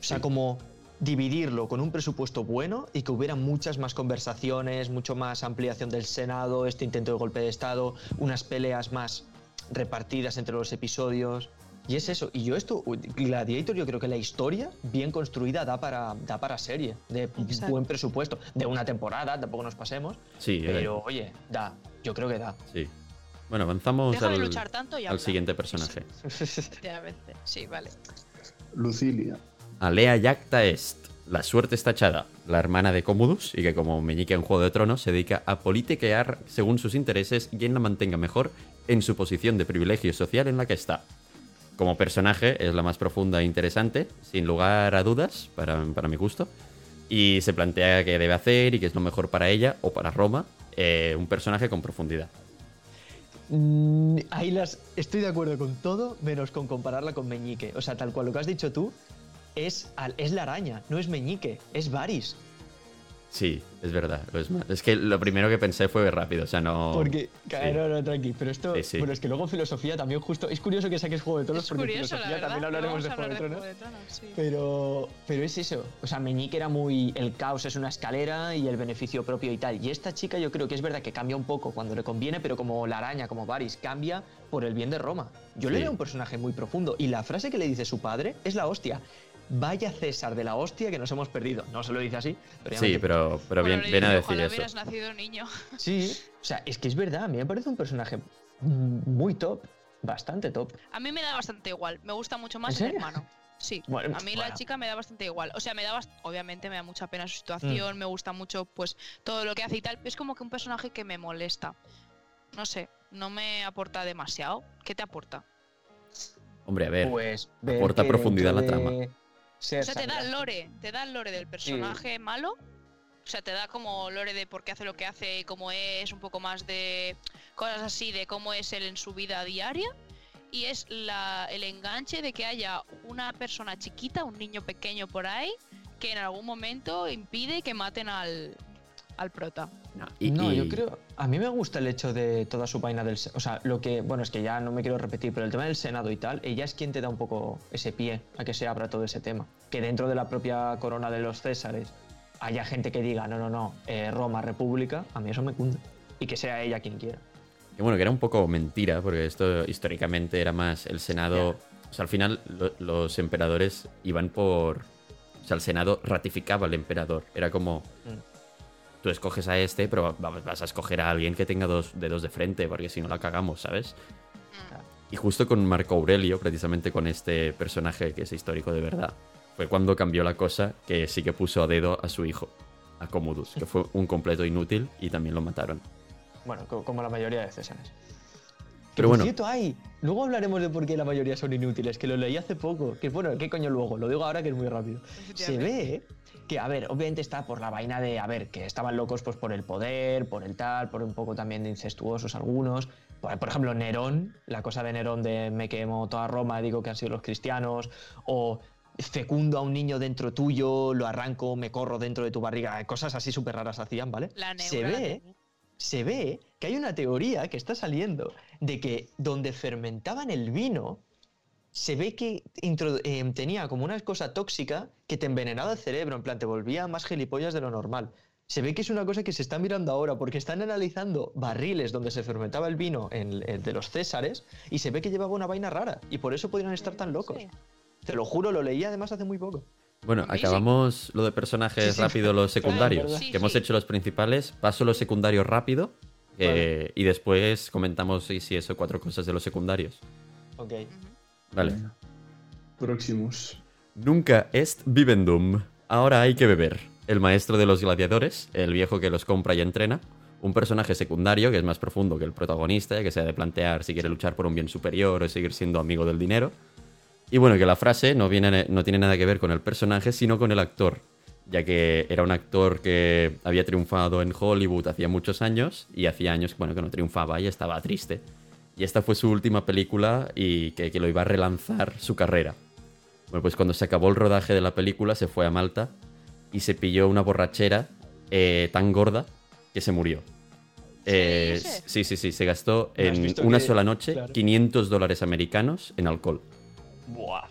O sea, Sí. como dividirlo con un presupuesto bueno y que hubiera muchas más conversaciones, mucho más ampliación del Senado, este intento de golpe de Estado, unas peleas más repartidas entre los episodios. Y es eso. Y yo esto, Gladiator, yo creo que la historia bien construida da para, da para serie, de Exacto. buen presupuesto, de una temporada, tampoco nos pasemos, Sí, eh, pero oye, da, yo creo que da. sí. Bueno, avanzamos Deja de al, luchar tanto y al habla. siguiente personaje. Efectivamente. Sí, vale. Lucilia. Alea Yacta Est. La suerte está echada. La hermana de Commodus y que como meñique en Juego de Tronos se dedica a politiquear según sus intereses y quien la mantenga mejor en su posición de privilegio social en la que está. Como personaje es la más profunda e interesante, sin lugar a dudas, para, para mi gusto. Y se plantea qué debe hacer y qué es lo mejor para ella o para Roma. eh, un personaje con profundidad. Mm, Ahí las estoy de acuerdo con todo, menos con compararla con Meñique. O sea, tal cual lo que has dicho tú, es, es la araña, no es Meñique, es Varys. Sí, es verdad. lo es, más. es que lo primero que pensé fue rápido, o sea, no. Porque, no, no, tranqui. Pero esto, Sí, sí. bueno, es que luego filosofía también justo. Es curioso que saques Juego de Tronos Es porque curioso, la filosofía verdad. también hablaremos de a Juego de de Juego de Tronos, sí. Pero, pero es eso. O sea, Meñique era muy. El caos es una escalera y el beneficio propio y tal. Y esta chica, yo creo que es verdad que cambia un poco cuando le conviene, pero como la araña, como Varys, cambia por el bien de Roma. Yo le Sí. veo un personaje muy profundo. Y la frase que le dice su padre es la hostia. Vaya César de la hostia que nos hemos perdido. No se lo dice así, pero Sí, pero, pero Bueno, bien, viene a decir eso. hubieras nacido niño. (laughs) Sí, o sea, es que es verdad. A mí me parece un personaje mm, muy top. Bastante top. A mí me da bastante igual. Me gusta mucho ¿En más el hermano. Sí, Bueno, a mí bueno. la chica me da bastante igual. O sea, me da bast- obviamente me da mucha pena su situación, me gusta mucho pues todo lo que hace y tal. Es como que un personaje que me molesta. No sé, no me aporta demasiado. ¿Qué te aporta? Hombre, a ver. Pues ver aporta profundidad a la de O sea, te da el lore, te da el lore del personaje malo. O sea, te da como lore de por qué hace lo que hace, cómo es, un poco más de cosas así, de cómo es él en su vida diaria. Y es la, el enganche de que haya una persona chiquita, un niño pequeño por ahí, que en algún momento impide que maten al, al prota. No, y- no, yo y- creo. A mí me gusta el hecho de toda su vaina del. O sea, lo que. Bueno, es que ya no me quiero repetir, pero el tema del Senado y tal, ella es quien te da un poco ese pie a que se abra todo ese tema. Que dentro de la propia corona de los Césares haya gente que diga, no, no, no, eh, Roma, República, a mí eso me cunde. Y que sea ella quien quiera. Que bueno, que era un poco mentira, porque esto históricamente era más el Senado. O sea, al final lo- los emperadores iban por. O sea, el Senado ratificaba al emperador. Era como. Mm. Tú escoges a este, pero va- vas a escoger a alguien que tenga dos dedos de frente, porque si no la cagamos, ¿sabes? Y justo con Marco Aurelio, precisamente con este personaje que es histórico de verdad, fue cuando cambió la cosa que sí que puso a dedo a su hijo, a Commodus, que fue un completo inútil y también lo mataron. Bueno, co- como la mayoría de Césares. Pero bueno. cierto, hay. Luego hablaremos de por qué la mayoría son inútiles, que lo leí hace poco. Que bueno, ¿qué coño luego? Lo digo ahora que es muy rápido. Se ve que, a ver, obviamente está por la vaina de, a ver, que estaban locos pues por el poder, por el tal, por un poco también de incestuosos algunos. Por, por ejemplo, Nerón, la cosa de Nerón de me quemo toda Roma, digo que han sido los cristianos, o fecundo a un niño dentro tuyo, lo arranco, me corro dentro de tu barriga, cosas así súper raras hacían, ¿vale? La Se neura ve se ve que hay una teoría que está saliendo de que donde fermentaban el vino, se ve que eh, tenía como una cosa tóxica que te envenenaba el cerebro, en plan, te volvía más gilipollas de lo normal. Se ve que es una cosa que se está mirando ahora porque están analizando barriles donde se fermentaba el vino en- en- de los Césares y se ve que llevaba una vaina rara y por eso podrían estar tan locos. Sí. Te lo juro, lo leí además hace muy poco. Bueno, acabamos lo de personajes Sí, sí. rápido, los (laughs) secundarios. Sí, que hemos hecho los principales. Paso los secundarios rápido eh, y después comentamos si, si eso, cuatro cosas de los secundarios. Ok. Vale. Próximos. Nunca est vivendum. Ahora hay que beber. El maestro de los gladiadores, el viejo que los compra y entrena. Un personaje secundario que es más profundo que el protagonista, que se ha de plantear si quiere luchar por un bien superior o seguir siendo amigo del dinero. Y bueno, que la frase no, viene, no tiene nada que ver con el personaje, sino con el actor, ya que era un actor que había triunfado en Hollywood hacía muchos años y hacía años bueno, que no triunfaba y estaba triste. Y esta fue su última película y que, que lo iba a relanzar su carrera. Bueno, pues cuando se acabó el rodaje de la película se fue a Malta y se pilló una borrachera eh, tan gorda que se murió. Eh, sí, sí, sí, se gastó ¿No has en una que- sola noche claro. 500 dólares americanos en alcohol. Buah.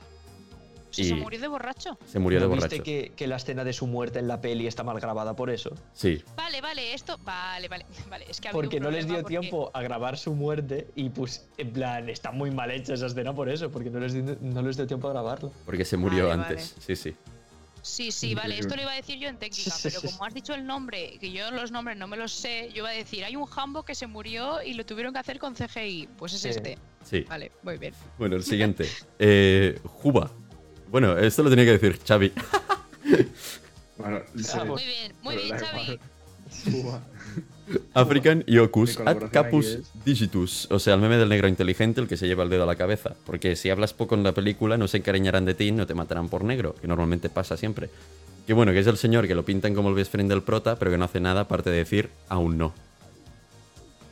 Y- ¿Se murió de borracho? Se murió de ¿No borracho. ¿Viste que, que la escena de su muerte en la peli está mal grabada por eso? Sí, Vale, vale, esto. Vale, vale, (laughs) vale. Es que Porque no les dio porque- tiempo a grabar su muerte y pues en plan está muy mal hecha esa escena por eso, porque no les dio, no les dio tiempo a grabarla. porque se murió Vale, antes. Sí, sí. Sí, sí, vale, esto lo iba a decir yo en técnica, pero sí. como has dicho el nombre, que yo los nombres no me los sé, yo iba a decir, hay un jambo que se murió y lo tuvieron que hacer con CGI. Pues es Sí. este. Sí. Vale, muy bien. Bueno, el siguiente. (laughs) Eh, Juba. Bueno, esto lo tenía que decir Xavi. (laughs) Bueno, sí. Ah, Muy bien, muy bien, Xavi. (laughs) (laughs) African Iocus Mi ad capus digitus. O sea, el meme del negro inteligente, el que se lleva el dedo a la cabeza. Porque si hablas poco en la película, no se encariñarán de ti, no te matarán por negro, que normalmente pasa siempre. Que bueno, que es el señor que lo pintan como el best friend del prota, pero que no hace nada aparte de decir aún no.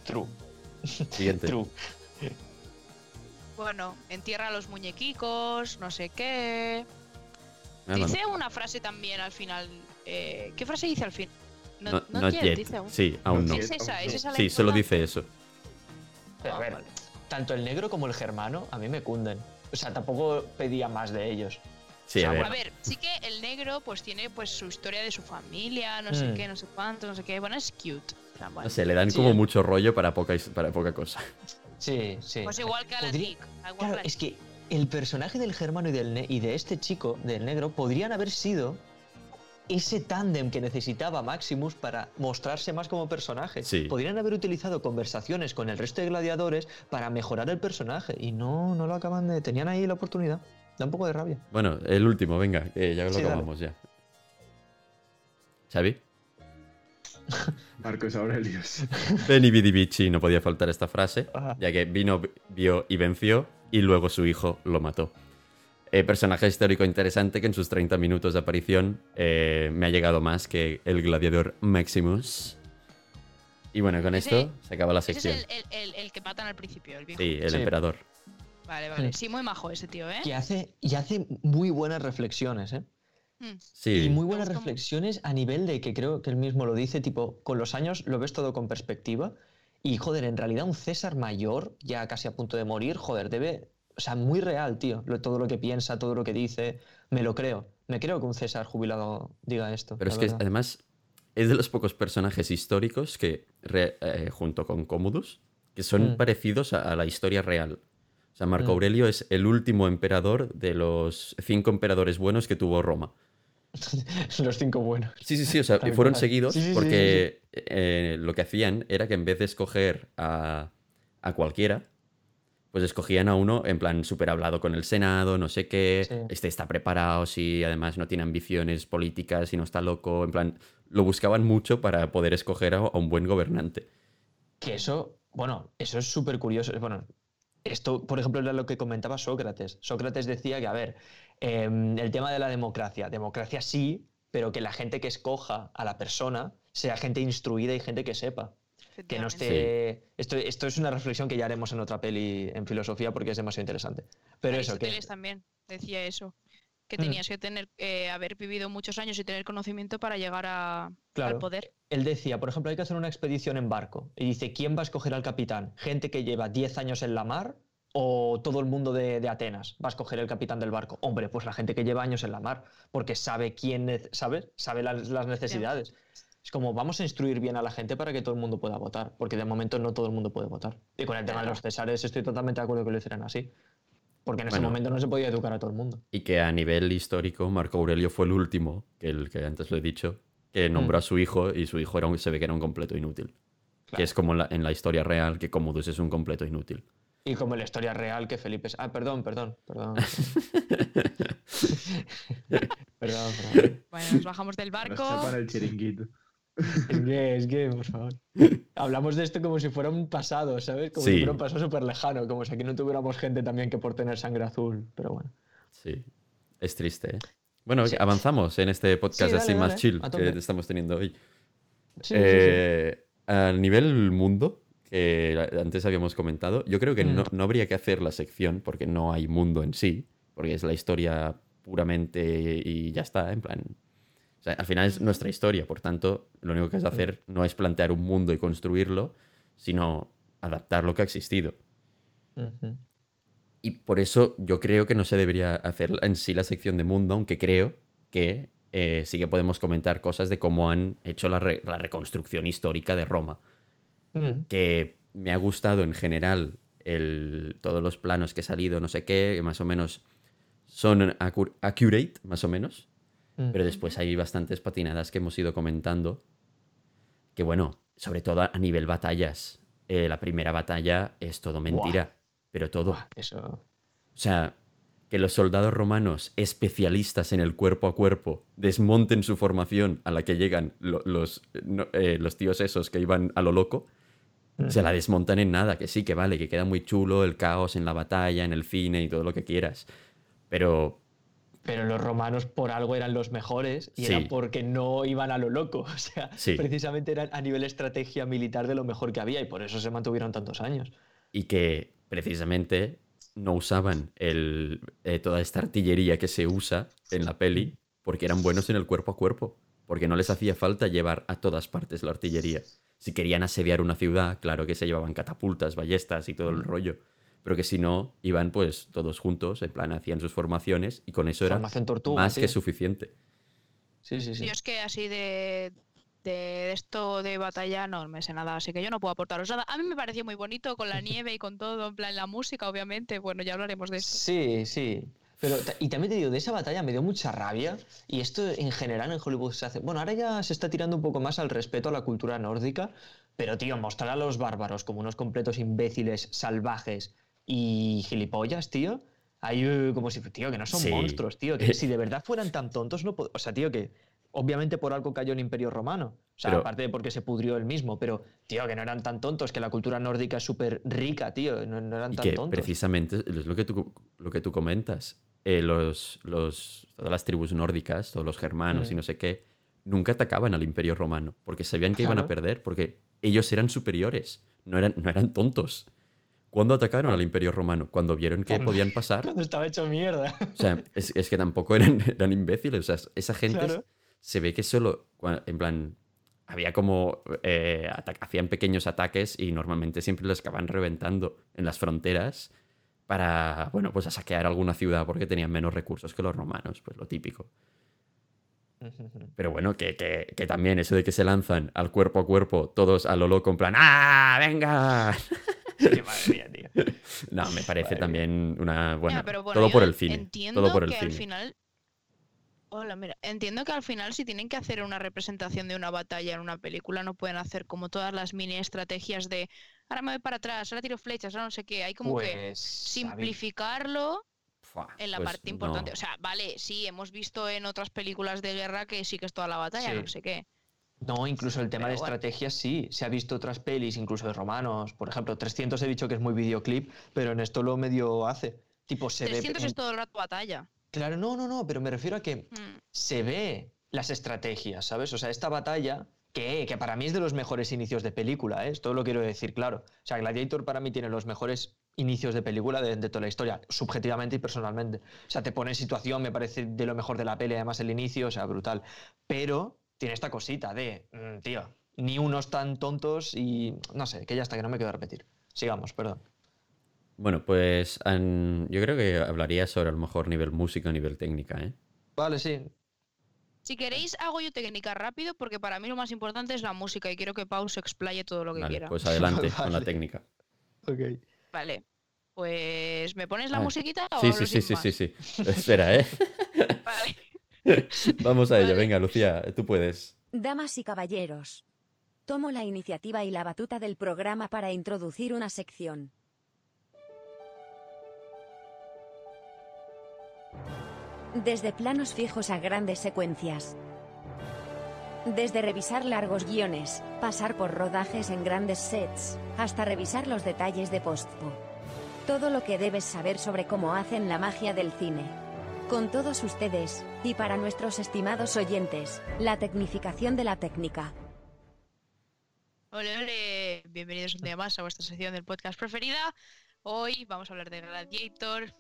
True, Siguiente. true. Bueno, entierra a los muñequicos, no sé qué. Ah, bueno. Dice una frase también al final. eh, ¿Qué frase dice al fin? No, No, yet, yet. dice aún. Sí, aún no. Es esa, es esa la Sí, solo dice eso. Pero a ver, tanto el negro como el germano a mí me cunden. O sea, tampoco pedía más de ellos. Sí, a O sea, ver. A ver, sí que el negro pues tiene pues su historia de su familia, no sé Mm. qué, no sé cuánto, no sé qué. Bueno, es cute. Plan, bueno. No sé, le dan Sí, como eh. mucho rollo para poca, para poca cosa. (laughs) Sí, sí. Pues igual que a la Podría- Nick. igual que Claro, a la es que el personaje del germano y, del ne- y de este chico, del negro, podrían haber sido ese tándem que necesitaba Maximus para mostrarse más como personaje. Sí. Podrían haber utilizado conversaciones con el resto de gladiadores para mejorar el personaje. Y no, no lo acaban de. Tenían ahí la oportunidad. Da un poco de rabia. Bueno, el último, venga, que ya lo Sí, dale. acabamos ya. ¿Xavi? (laughs) Marcos Aurelius. Beni Vidi Vici, no podía faltar esta frase, Ajá. ya que vino, vio y venció, y luego su hijo lo mató. Eh, personaje histórico interesante que en sus 30 minutos de aparición eh, me ha llegado más que el gladiador Maximus. Y bueno, con Ese- esto se acaba la Ese es sección. el, el- el- el que matan al principio, el viejo. Sí, el Sí. emperador. Vale, vale. Sí, muy majo ese tío, ¿eh? Que hace, y hace muy buenas reflexiones, ¿eh? Mm. Sí, Y muy buenas reflexiones a nivel de que creo que él mismo lo dice, tipo, con los años lo ves todo con perspectiva. Y joder, en realidad un César mayor, ya casi a punto de morir, joder, debe. O sea, muy real, tío. lo- todo lo que piensa, todo lo que dice, me lo creo. Me creo que un César jubilado diga esto. Pero es que además es de los pocos personajes históricos que, re- eh, junto con Commodus, que son Mm. parecidos a, a la historia real. O sea, Marco Mm. Aurelio es el último emperador de los cinco emperadores buenos que tuvo Roma. (laughs) los cinco buenos. Sí, sí, sí, o sea, Tal fueron cual. seguidos Sí, sí, sí, porque eh, lo que hacían era que en vez de escoger a, a cualquiera, pues escogían a uno en plan súper hablado con el Senado, no sé qué, Sí. este está preparado, si además no tiene ambiciones políticas y no está loco, en plan, lo buscaban mucho para poder escoger a, a un buen gobernante. Que eso, bueno, eso es súper curioso. Bueno, esto, por ejemplo, era lo que comentaba Sócrates. Sócrates decía que, a ver, em, el tema de la democracia, democracia sí, pero que la gente que escoja a la persona sea gente instruida y gente que sepa. Que no esté. Esto, esto es una reflexión que ya haremos en otra peli en filosofía porque es demasiado interesante. Pero eso, que. También decía eso. Que Mm. tenías que tener, eh, haber vivido muchos años y tener conocimiento para llegar a, Claro. al poder. Él decía, por ejemplo, hay que hacer una expedición en barco. Y dice, ¿quién va a escoger al capitán? ¿Gente que lleva 10 años en la mar o todo el mundo de, de Atenas va a escoger el capitán del barco? Hombre, pues la gente que lleva años en la mar, porque sabe quién, ¿sabes? Sabe las, las necesidades. Es como, vamos a instruir bien a la gente para que todo el mundo pueda votar, porque de momento no todo el mundo puede votar. Y con el tema de los cesares estoy totalmente de acuerdo que lo hicieran así. Porque en ese Bueno. momento no se podía educar a todo el mundo. Y que a nivel histórico, Marco Aurelio fue el último, que el que antes lo he dicho, que nombró a su hijo y su hijo era un- se ve que era un completo inútil. Que es como en la, en la historia real que Commodus es un completo inútil. Y como la historia real que Felipe es... Ah, perdón, perdón, perdón. (laughs) perdón, perdón. Bueno, nos bajamos del Nos barco. el chiringuito. Es gay, es gay, por favor. Hablamos de esto como si fuera un pasado, ¿sabes? Como Sí. si fuera un pasado súper lejano, como si aquí no tuviéramos gente también que por tener sangre azul, pero bueno. Sí, es triste. ¿eh? Bueno, Sí. avanzamos en este podcast Sí, dale, así más dale, chill que estamos teniendo hoy. Sí, sí, Eh, A nivel mundo, que antes habíamos comentado, yo creo que Mm. no, no habría que hacer la sección porque no hay mundo en sí, porque es la historia puramente y ya está, en plan... O sea, al final es nuestra historia, por tanto, lo único que has de hacer no es plantear un mundo y construirlo, sino adaptar lo que ha existido. sí. Ujú. Y por eso yo creo que no se debería hacer en sí la sección de mundo, aunque creo que eh, sí que podemos comentar cosas de cómo han hecho la, re- la reconstrucción histórica de Roma. Mm. Que me ha gustado en general el- todos los planos que he salido, no sé qué, que más o menos son accurate, más o menos. Mm. Pero después hay bastantes patinadas que hemos ido comentando. Que bueno, sobre todo a nivel batallas. eh, la primera batalla es todo mentira. Pero todo. Buah, eso. O sea, que los soldados romanos especialistas en el cuerpo a cuerpo desmonten su formación a la que llegan lo- los, no, eh, los tíos esos que iban a lo loco, se la desmontan en nada, que sí, que vale, que queda muy chulo el caos en la batalla, en el cine y todo lo que quieras. Pero Pero los romanos por algo eran los mejores y Sí. era porque no iban a lo loco. (laughs) O sea, Sí. precisamente eran a nivel estrategia militar de lo mejor que había y por eso se mantuvieron tantos años. y que precisamente no usaban el, eh, toda esta artillería que se usa en la peli porque eran buenos en el cuerpo a cuerpo. Porque no les hacía falta llevar a todas partes la artillería. Si querían asediar una ciudad, claro que se llevaban catapultas, ballestas y todo el rollo. Pero que si no, iban pues todos juntos, en plan, hacían sus formaciones y con eso era tortuga, más tío. que suficiente. Sí, sí, sí. Yo es que así de, de esto de batalla no me sé nada, así que yo no puedo aportaros nada. A mí me pareció muy bonito con la (laughs) nieve y con todo, en plan la música, obviamente. Bueno, ya hablaremos de esto. Sí, sí. Pero, y también te digo, de esa batalla me dio mucha rabia. Y esto en general en Hollywood se hace. Bueno, ahora ya se está tirando un poco más al respeto a la cultura nórdica. Pero, tío, mostrar a los bárbaros como unos completos imbéciles, salvajes y gilipollas, tío. Ahí eh, como si, tío, que no son Sí. monstruos, tío. Que si de verdad fueran tan tontos, no O sea, tío, que obviamente por algo cayó el Imperio Romano. O sea, Pero- aparte de porque se pudrió él mismo. Pero, tío, que no eran tan tontos, que la cultura nórdica es súper rica, tío. No, no eran Y tan que tontos. precisamente es lo que tú, lo que tú comentas. Eh, los, los, todas las tribus nórdicas, todos los germanos y no sé qué, nunca atacaban al imperio romano, porque sabían que iban a perder, porque ellos eran superiores, no eran, no eran tontos. ¿Cuándo atacaron al imperio romano? Cuando vieron que podían pasar. (laughs) Cuando estaba hecho mierda. O sea, es, es que tampoco eran, (laughs) eran imbéciles. O sea, esa gente Claro. se ve que solo, en plan, había como, eh, hacían pequeños ataques y normalmente siempre les acaban reventando en las fronteras para, bueno, pues a saquear alguna ciudad porque tenían menos recursos que los romanos, pues lo típico. (laughs) Pero bueno, que, que- que también eso de que se lanzan al cuerpo a cuerpo, todos a lo loco, en plan, ¡ah, venga! (laughs) Qué madre mía, tío. (laughs) No, me parece Madre mía. también una, Ya, pero bueno, todo por el cine. Entiendo Todo por el que al final. Hola, mira. Entiendo que al final, si tienen que hacer una representación de una batalla en una película, no pueden hacer como todas las mini estrategias de ahora me voy para atrás, ahora tiro flechas, ahora no sé qué. Hay como que Pues. simplificarlo en la pues parte importante. no. O sea, vale, sí, hemos visto en otras películas de guerra que sí que es toda la batalla, Sí. no sé qué. No, incluso el tema Pero de bueno. estrategias sí. Se ha visto otras pelis, incluso de romanos. Por ejemplo, 300 he dicho que es muy videoclip, pero en esto lo medio hace. Tipo, se 300 ve. es todo el rato batalla. Claro, no, no, no, pero me refiero a que Mm. se ve las estrategias, ¿sabes? O sea, esta batalla, que, que para mí es de los mejores inicios de película, ¿eh? Esto lo quiero decir claro. O sea, Gladiator para mí tiene los mejores inicios de película de, de toda la historia, subjetivamente y personalmente. O sea, te pone en situación, me parece de lo mejor de la peli, además el inicio, o sea, brutal. Pero tiene esta cosita de, mm, tío, ni unos tan tontos y no sé, que ya está, que no me quedo repetir. Sigamos, perdón. Bueno, pues an- yo creo que hablaría sobre a lo mejor nivel música, nivel técnica, ¿eh? Vale, sí. Si queréis, hago yo técnica rápido, porque para mí lo más importante es la música y quiero que Pau se explaye todo lo que Vale, quiera. pues adelante (laughs) con la técnica. Ok. Vale. Pues, ¿me pones la Ah, musiquita o Sí, hablo sí, sí, sí, más? sí, sí. Espera, ¿eh? (laughs) Vale. (laughs) Vamos a ello, venga, Lucía, tú puedes. Damas y caballeros. Tomo la iniciativa y la batuta del programa para introducir una sección. Desde planos fijos a grandes secuencias. Desde revisar largos guiones, pasar por rodajes en grandes sets, hasta revisar los detalles de postpo. Todo lo que debes saber sobre cómo hacen la magia del cine. Con todos ustedes, y para nuestros estimados oyentes, la tecnificación de la técnica. Ole, ole. Bienvenidos un día más a vuestra sección del podcast preferida. Hoy vamos a hablar de Gladiator,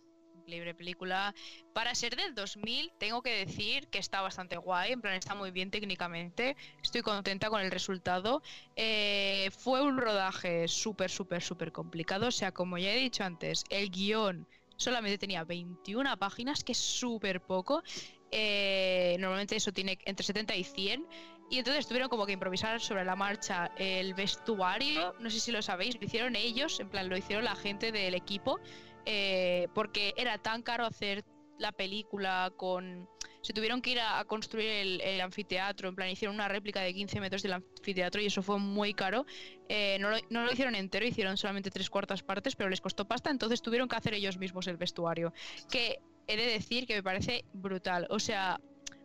increíble película. Para ser del 2000, tengo que decir que está bastante guay, en plan está muy bien técnicamente. Estoy contenta con el resultado. Eh, fue un rodaje súper, súper, súper complicado. O sea, como ya he dicho antes, el guion solamente tenía 21 páginas, que es súper poco. Eh, normalmente eso tiene entre 70 y 100. Y entonces tuvieron como que improvisar sobre la marcha el vestuario. No sé si lo sabéis, lo hicieron ellos, en plan lo hicieron la gente del equipo. Eh, porque era tan caro hacer la película con... Se tuvieron que ir a, construir el, anfiteatro, en plan hicieron una réplica de 15 metros del anfiteatro y eso fue muy caro. Eh, no, no lo hicieron entero, hicieron solamente tres cuartas partes, pero les costó pasta, entonces tuvieron que hacer ellos mismos el vestuario. Que he de decir que me parece brutal. O sea,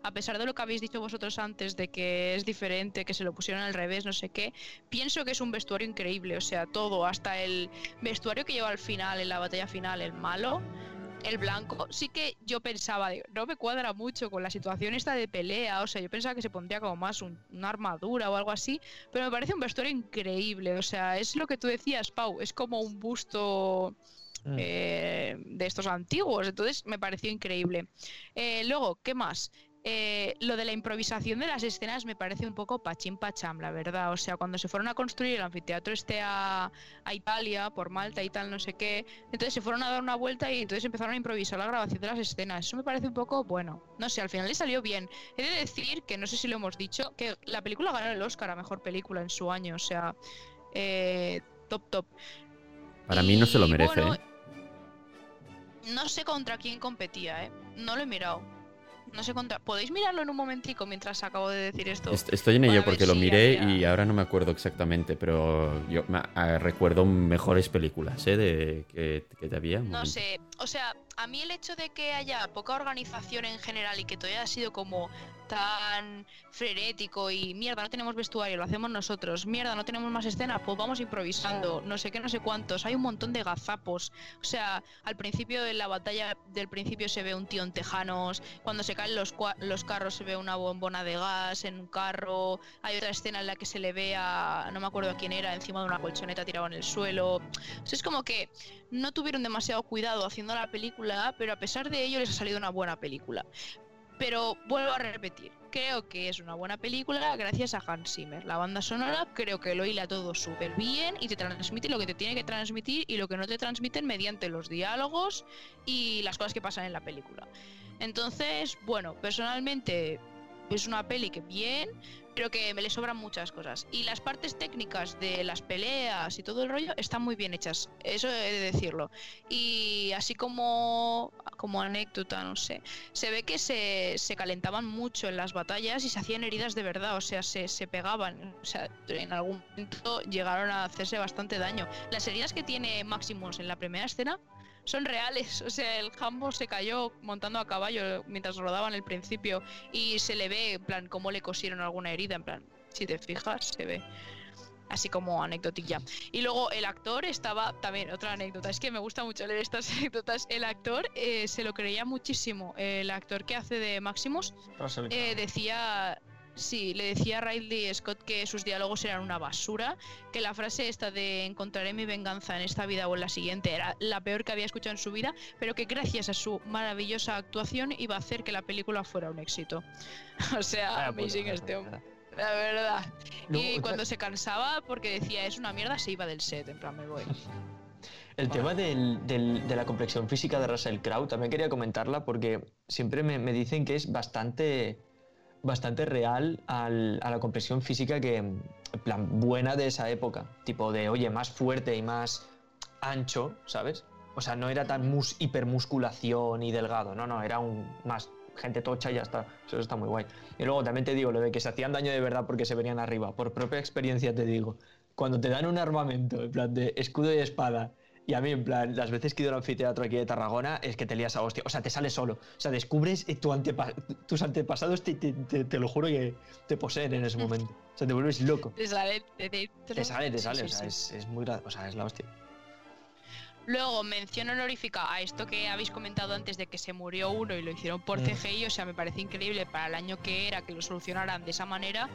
a pesar de lo que habéis dicho vosotros antes de que es diferente, que se lo pusieron al revés, no sé qué, pienso que es un vestuario increíble. O sea, todo, hasta el vestuario que lleva al final, en la batalla final, el malo, el blanco, sí que yo pensaba, no me cuadra mucho con la situación esta de pelea. O sea, yo pensaba que se pondría como más un- una armadura o algo así, pero me parece un vestuario increíble. O sea, es lo que tú decías, Pau, es como un busto Mm. eh, de estos antiguos. Entonces me pareció increíble. Eh, luego, ¿qué más? Eh, lo de la improvisación de las escenas me parece un poco pachín pacham, la verdad. O sea, cuando se fueron a construir el anfiteatro este a, a Italia, por Malta y tal, no sé qué, entonces se fueron a dar una vuelta y entonces empezaron a improvisar la grabación de las escenas. Eso me parece un poco, bueno, no sé, al final le salió bien. He de decir que, no sé si lo hemos dicho, que la película ganó el Oscar a Mejor Película en su año, o sea, eh, top, top. Para mí no se lo merece, bueno, ¿eh? No sé contra quién competía, ¿eh? No lo he mirado. No sé contra... ¿Podéis mirarlo en un momentico mientras acabo de decir esto? Est- Estoy en ello porque lo miré había- y ahora no me acuerdo exactamente, pero yo me- ah, recuerdo mejores películas, ¿eh? De, que, que te había. No sé, o sea, a mí el hecho de que haya poca organización en general y que todo haya sido como tan frenético y mierda, no tenemos vestuario, lo hacemos nosotros, mierda, no tenemos más escenas, pues vamos improvisando, no sé qué, no sé cuántos, hay un montón de gazapos, o sea, al principio de la batalla del principio se ve un tío en tejanos, cuando se caen los, los carros se ve una bombona de gas en un carro, hay otra escena en la que se le ve a, no me acuerdo a quién era, encima de una colchoneta tirado en el suelo, o sea, es como que no tuvieron demasiado cuidado haciendo la película, pero a pesar de ello les ha salido una buena película. Pero vuelvo a repetir, creo que es una buena película gracias a Hans Zimmer. La banda sonora creo que lo hila todo súper bien y te transmite lo que te tiene que transmitir y lo que no te transmiten mediante los diálogos y las cosas que pasan en la película. Entonces, bueno, personalmente es una peli que bien, pero que me le sobran muchas cosas. Y las partes técnicas de las peleas y todo el rollo están muy bien hechas, eso he de decirlo. Y así como, como anécdota, no sé, se ve que se, se calentaban mucho en las batallas y se hacían heridas de verdad, o sea, se, se pegaban, o sea, en algún momento llegaron a hacerse bastante daño. Las heridas que tiene Maximus en la primera escena son reales, o sea, el Hambo se cayó montando a caballo mientras rodaba en el principio y se le ve, en plan, cómo le cosieron alguna herida, en plan, si te fijas, se ve. Así como anécdotilla. Y luego el actor estaba, también otra anécdota, es que me gusta mucho leer estas (laughs) anécdotas. El actor eh, se lo creía muchísimo. El actor que hace de Maximus eh, decía, sí, le decía a Ridley Scott que sus diálogos eran una basura, que la frase esta de encontraré mi venganza en esta vida o en la siguiente era la peor que había escuchado en su vida, pero que gracias a su maravillosa actuación iba a hacer que la película fuera un éxito. (laughs) o sea, amazing madre, este la hombre, la verdad. Luego, y cuando se cansaba porque decía es una mierda, se iba del set, en plan me voy. (laughs) El tema del- del- de la complexión física de Russell Crowe también quería comentarla porque siempre me, me dicen que es bastante, bastante real al- a la complexión física que, plan, buena de esa época. Tipo de, oye, más fuerte y más ancho, ¿sabes? O sea, no era tan mus hipermusculación y delgado, no, no, era un más gente tocha y ya está. Eso está muy guay. Y luego también te digo lo de que se hacían daño de verdad porque se venían arriba. Por propia experiencia te digo, cuando te dan un armamento, en plan de escudo y espada, y a mí, en plan, las veces que he ido al anfiteatro aquí de Tarragona, es que te lías a hostia. O sea, te sale solo. O sea, descubres eh, tu antepa- tus antepasados, te, te- te- te lo juro que te poseen en ese momento. (laughs) O sea, te vuelves loco. Te sale de dentro. Te sale, te sale. sí, o sea, sí. es, es muy. O sea, es la hostia. Luego, mención honorífica a esto que habéis comentado antes de que se murió uno y lo hicieron por Mm. CGI, o sea, me parece increíble para el año que era que lo solucionaran de esa manera.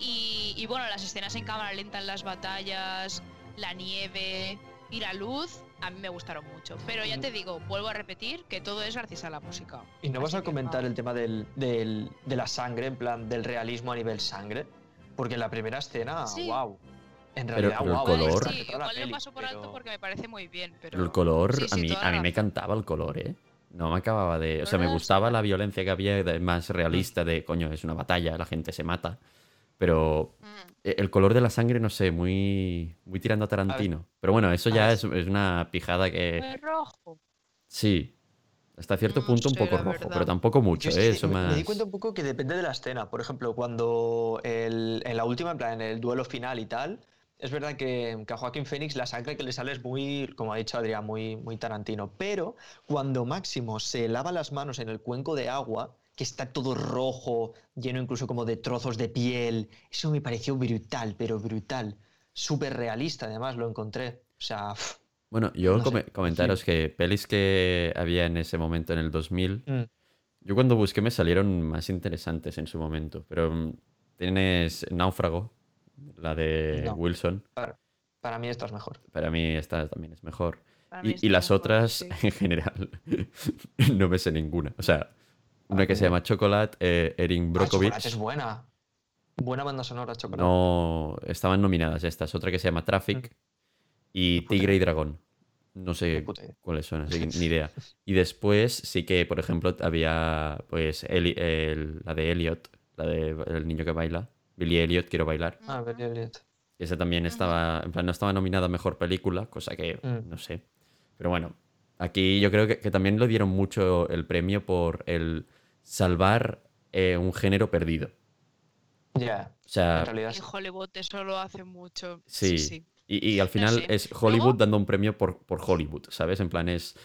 Y, y bueno, las escenas en cámara lenta en las batallas, la nieve y la luz, a mí me gustaron mucho. Pero ya te digo, vuelvo a repetir que todo es gracias a la música. ¿Y no vas a comentar el tema del, del- de la sangre, en plan, del realismo a nivel sangre? Porque en la primera escena, Sí. wow. En realidad, pero el wow. color- Sí, igual lo peli, paso por alto porque me parece muy bien, pero... Pero el color, Sí, a mí, a mí me encantaba el color, ¿eh? No me acababa de... O sea, me gustaba la violencia que había más realista de, coño, es una batalla, la gente se mata. Pero Mm. eh, el color de la sangre, no sé, muy, muy tirando a Tarantino. Pero bueno, eso ya es, es una pijada que... Fue rojo. Sí, hasta cierto No punto un poco rojo, verdad. pero tampoco mucho, Yo es ¿eh? Eso me, más... me di cuenta un poco que depende de la escena. Por ejemplo, cuando el- en la última, en plan, en el duelo final y tal, es verdad que, que a Joaquín Phoenix la sangre que le sale es muy, como ha dicho Adrián, muy, muy Tarantino. Pero cuando Máximo se lava las manos en el cuenco de agua, que está todo rojo, lleno incluso como de trozos de piel, eso me pareció brutal, pero brutal. Súper realista, además, lo encontré. O sea, Bueno, yo No sé, come- comentaros que pelis que había en ese momento, en el 2000, mm, yo cuando busqué me salieron más interesantes en su momento, pero mm, tienes Náufrago, la de No. Wilson, para, para mí esto es mejor. para mí esta también es mejor. Y, y las mejor, otras, sí. (laughs) en general, (laughs) no me sé ninguna. O sea, Una que se llama Chocolate, eh, Erin Ah, Brockovich. Chocolate es buena. Buena banda sonora, Chocolate. No, estaban nominadas estas. Otra que se llama Traffic y puta Tigre y Dragón. No sé cuáles son, así ni (laughs) idea. Y después sí que, por ejemplo, había pues el- la de Elliot, la de el niño que baila. Billy Elliot, quiero bailar. Ah, Billy Elliot. Esa también estaba, en plan, no estaba nominada a mejor película, cosa que Mm. no sé. Pero bueno, aquí yo creo que, que también le dieron mucho el premio por el salvar eh, un género perdido. Ya, O sea, en realidad. En Hollywood eso lo hace mucho. Sí. Sí, sí. Y, y al final sé. es Hollywood Luego- dando un premio por, por Hollywood, ¿sabes? En plan es...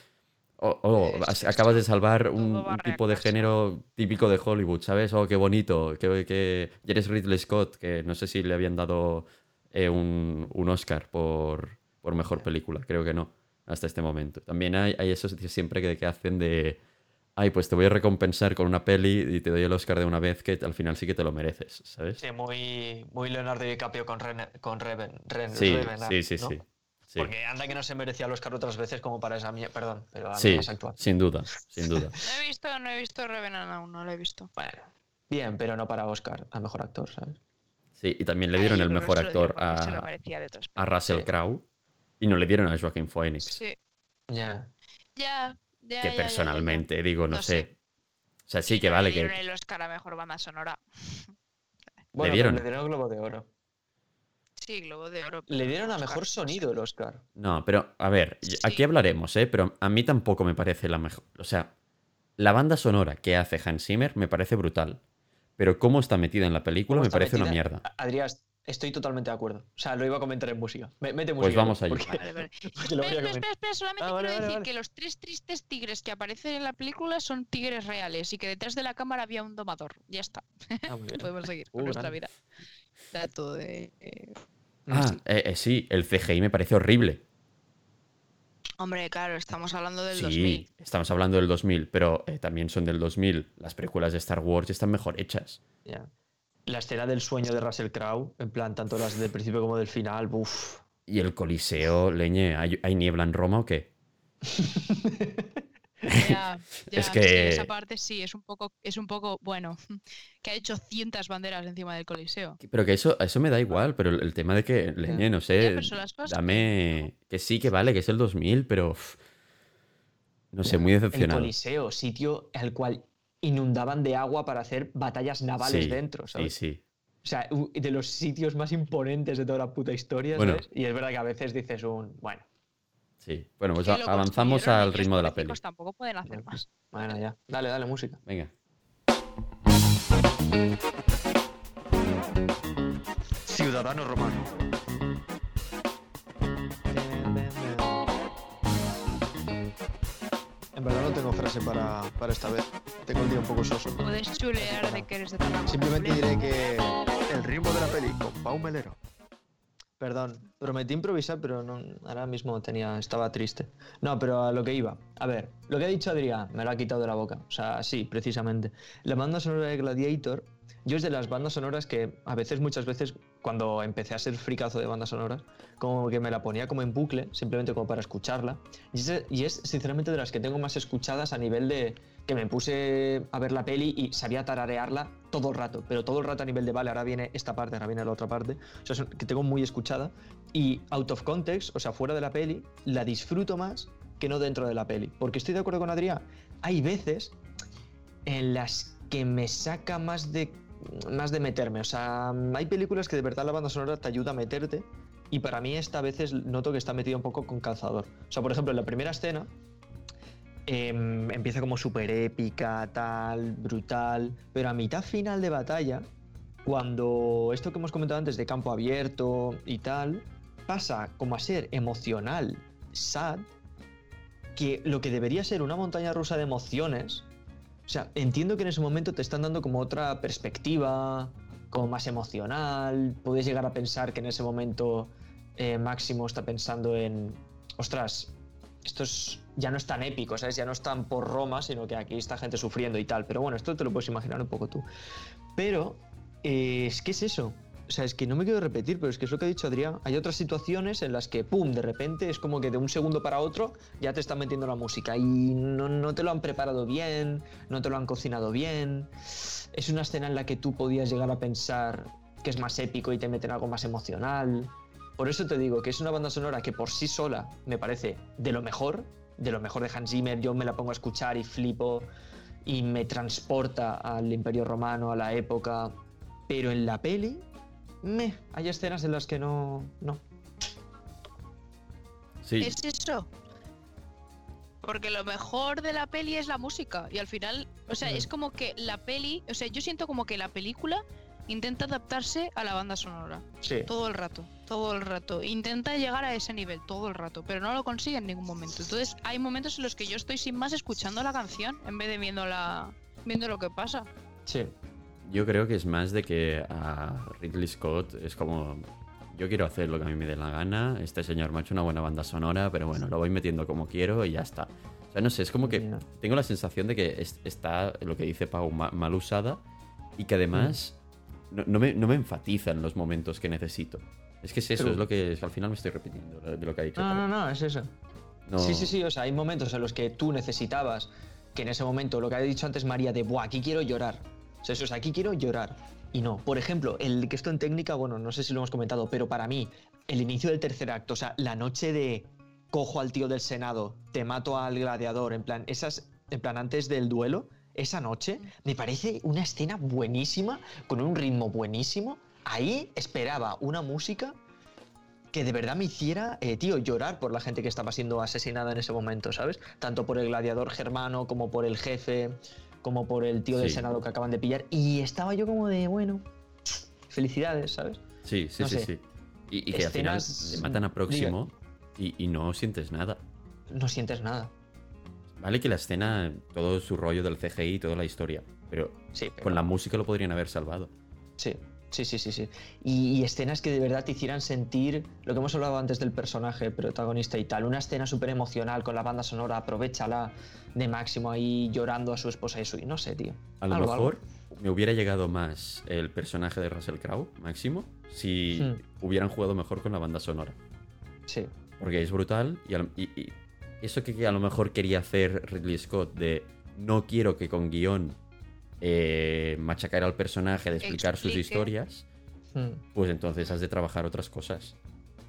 Oh, oh, Es- acabas de salvar un, tipo de género típico de Hollywood, ¿sabes? Oh, qué bonito. Que, que... y eres Ridley Scott, que no sé si le habían dado eh, un, un Oscar por, por mejor película. Creo que no, hasta este momento. También hay, hay esos siempre que, que hacen de... Ay, pues te voy a recompensar con una peli y te doy el Oscar de una vez que al final sí que te lo mereces, ¿sabes? Sí, muy, muy Leonardo DiCaprio con, Ren, con Reven, Ren- Sí, Revenant, sí, sí, ¿no? sí. sí. Porque anda que no se merecía el Oscar otras veces como para esa mierda. Perdón, pero la Sí, actual. sin duda, sin duda. (laughs) No he visto, no he visto Revenant aún, no lo he visto. Bueno, bien, pero no para Oscar, a mejor actor, ¿sabes? Sí, y también le dieron Ay, el mejor actor a, Russell Sí. Crowe y no le dieron a Joaquin Phoenix. Sí. Ya. Ya, ya. que ya, ya, ya, ya. personalmente digo, no, No sé. sé. O sea, sí que vale le dieron que... el Oscar a mejor banda sonora. (laughs) Bueno, dieron? pero le dieron el Globo de Oro. Sí, Globo de Oro. Le dieron a mejor sonido el Oscar. No, pero a ver, aquí hablaremos, ¿eh? Pero a mí tampoco me parece la mejor... O sea, la banda sonora que hace Hans Zimmer me parece brutal. Pero cómo está metida en la película ¿Cómo me parece una mierda. Adrián, estoy totalmente de acuerdo. O sea, lo iba a comentar en música. Me- Mete música. Pues vamos allá. porque- Vale, vale. (laughs) Espera, espera, espera, espera, solamente Ah, vale, quiero vale, decir vale. que los tres tristes tigres que aparecen en la película son tigres reales y que detrás de la cámara había un domador. Ya está. Ah. (laughs) Podemos seguir Uh, con nuestra grande. vida. Dato de. eh, Ah, Sí. eh, eh, sí, el CGI me parece horrible. Hombre, claro, estamos hablando del Sí, 2000. estamos hablando del 2000, pero eh, también son del 2000. Las películas de Star Wars están mejor hechas. Ya. La escena del sueño de Russell Crowe, en plan, tanto las del principio como del final, uff. Y el Coliseo, leñe, ¿hay, hay niebla en Roma o qué? (laughs) (laughs) Ya, ya, Es sí, que- esa parte sí, es un poco, es un poco, bueno, (laughs) que ha hecho cientas banderas encima del Coliseo. Pero que eso, eso me da igual, pero el, el tema de que, leñe, no sé, dame... Que sí, que vale, que es el 2000, pero... no sé, muy El decepcionado. Coliseo, sitio al cual inundaban de agua para hacer batallas navales Sí, dentro, Sí, ¿sabes? sí. O sea, de los sitios más imponentes de toda la puta historia, Bueno. ¿sabes? Y es verdad que a veces dices un, bueno, Sí. Bueno, pues avanzamos al ritmo de la peli. Tampoco pueden hacer Bueno. más. bueno, ya. Dale, dale, música. Venga. Ciudadano romano. En verdad no tengo frase para, para esta vez. Tengo el día un poco soso. Puedes chulear de que eres de Tarragona. Simplemente diré que El ritmo de la peli con Pau Melero. Perdón, prometí improvisar, pero no, ahora mismo tenía, estaba triste. No, pero a lo que iba. A ver, lo que ha dicho Adrián me lo ha quitado de la boca. O sea, sí, precisamente. La banda sonora de Gladiator, yo es de las bandas sonoras que a veces, muchas veces, cuando empecé a ser fricazo de bandas sonoras, como que me la ponía como en bucle, simplemente como para escucharla. Y es, y es sinceramente de las que tengo más escuchadas a nivel de que me puse a ver la peli y sabía tararearla todo el rato, pero todo el rato a nivel de, vale, ahora viene esta parte, ahora viene la otra parte. O sea, que tengo muy escuchada. Y out of context, o sea, fuera de la peli, la disfruto más que no dentro de la peli. Porque estoy de acuerdo con Adrián. Hay veces en las que me saca más de más de meterme. O sea, hay películas que de verdad la banda sonora te ayuda a meterte. Y para mí esta a veces noto que está metido un poco con calzador. O sea, por ejemplo, en la primera escena em, empieza como súper épica, tal, brutal. Pero a mitad final de batalla, cuando esto que hemos comentado antes de campo abierto y tal, pasa como a ser emocional, sad, que lo que debería ser una montaña rusa de emociones, sea, entiendo que en ese momento te están dando como otra perspectiva, como más emocional, puedes llegar a pensar que en ese momento eh, Máximo está pensando en, ostras, esto es- ya no es tan épico, ¿sabes? Ya no es tan por Roma, sino que aquí está gente sufriendo y tal. Pero bueno, esto te lo puedes imaginar un poco tú. Pero, eh, es que es eso. O sea, es que no me quiero repetir, pero es que es lo que ha dicho Adrián. Hay otras situaciones en las que, pum, de repente es como que de un segundo para otro ya te están metiendo la música y no, no te lo han preparado bien, no te lo han cocinado bien. Es una escena en la que tú podías llegar a pensar que es más épico y te meten algo más emocional. Por eso te digo que es una banda sonora que por sí sola me parece de lo mejor, de lo mejor de Hans Zimmer. Yo me la pongo a escuchar y flipo y me transporta al Imperio Romano, a la época. Pero en la peli, me, hay escenas en las que no. no. Sí, Es eso. Porque lo mejor de la peli es la música. Y al final, o sea, es como que la peli, o sea, yo siento como que la película intenta adaptarse a la banda sonora. Sí. Todo el rato, todo el rato. Intenta llegar a ese nivel todo el rato, pero no lo consigue en ningún momento. Entonces, hay momentos en los que yo estoy sin más escuchando la canción en vez de viendo, la, viendo lo que pasa. Sí. Yo creo que es más de que a Ridley Scott es como. Yo quiero hacer lo que a mí me dé la gana. Este señor me ha hecho una buena banda sonora, pero bueno, lo voy metiendo como quiero y ya está. O sea, no sé, es como que Ya. tengo la sensación de que es- está, lo que dice Pau, ma- mal usada y que además no, no me, no me enfatiza en los momentos que necesito. Es que es eso, True. es lo que es al final me estoy repitiendo de lo que ha dicho. No, Pau. no, no, es eso. No- Sí, sí, sí. O sea, hay momentos en los que tú necesitabas que en ese momento, lo que ha dicho antes María, de, Buah, aquí quiero llorar. O sea, eso, sea, aquí quiero llorar. Y no. Por ejemplo, el que esto en técnica, bueno, no sé si lo hemos comentado, pero para mí, el inicio del tercer acto, o sea, la noche de cojo al tío del Senado, te mato al gladiador, en plan, esas, en plan, antes del duelo, esa noche, me parece una escena buenísima, con un ritmo buenísimo. Ahí esperaba una música que de verdad me hiciera, eh, tío, llorar por la gente que estaba siendo asesinada en ese momento, ¿sabes? Tanto por el gladiador germano como por el jefe, como por el tío del. Senado que acaban de pillar. Y estaba yo como de, bueno, felicidades, ¿sabes? Sí, sí, no sí, sé. sí. Y, y que al final Escenas- le matan a Próximo y, y no sientes nada. No sientes nada. Vale que la escena, todo su rollo del CGI, toda la historia, pero Sí, pero- con la música lo podrían haber salvado. Sí, sí, sí, sí, sí. Y, y escenas que de verdad te hicieran sentir lo que hemos hablado antes del personaje protagonista y tal. Una escena súper emocional con la banda sonora, aprovechala de máximo ahí llorando a su esposa y su... No sé, tío. A lo Algo, algo. mejor me hubiera llegado más el personaje de Russell Crowe, Máximo, si Hmm. hubieran jugado mejor con la banda sonora. Sí, Porque es brutal y, al- y- y eso que a lo mejor quería hacer Ridley Scott de no quiero que con guion eh, machacar al personaje de explicar sus Explique. historias, Mm, pues entonces has de trabajar otras cosas.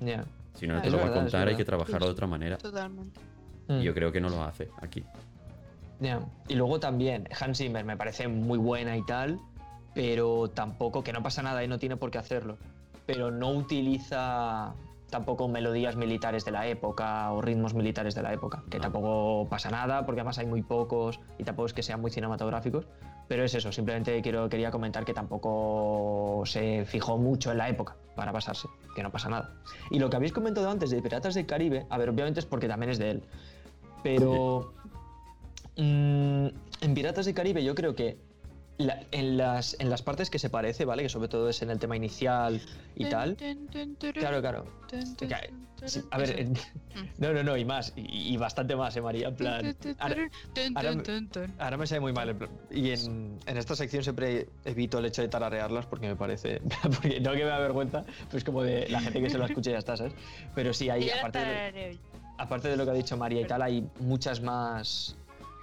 ya. Si no, Ah, te lo va a verdad, contar, hay verdad. que trabajarlo de otra manera. Totalmente. Mm. Y yo creo que no lo hace aquí. Ya. Y luego también, Hans Zimmer me parece muy buena y tal, pero tampoco, que no pasa nada y no tiene por qué hacerlo, pero no utiliza tampoco melodías militares de la época o ritmos militares de la época, que No. tampoco pasa nada porque además hay muy pocos y tampoco es que sean muy cinematográficos, pero es eso, simplemente quiero, quería comentar que tampoco se fijó mucho en la época para pasarse, que no pasa nada. Y lo que habéis comentado antes de Piratas del Caribe, a ver, obviamente es porque también es de él, pero mm, en Piratas del Caribe yo creo que la- en, las, en las partes que se parece, ¿vale? Que sobre todo es en el tema inicial y tal. Claro, claro. Sí, A ver, (laughs) no, no, no, y más, y, y bastante más, ¿eh, María? En plan, ahora, ahora me- ahora me sale muy mal. en plan, Y en, en esta sección siempre evito el hecho de tararearlas porque me parece. (laughs) Porque no que me da vergüenza, pues como de la gente que se lo escuche y ya está, ¿sabes? Pero sí, hay, aparte de, aparte de lo que ha dicho María y tal, hay muchas más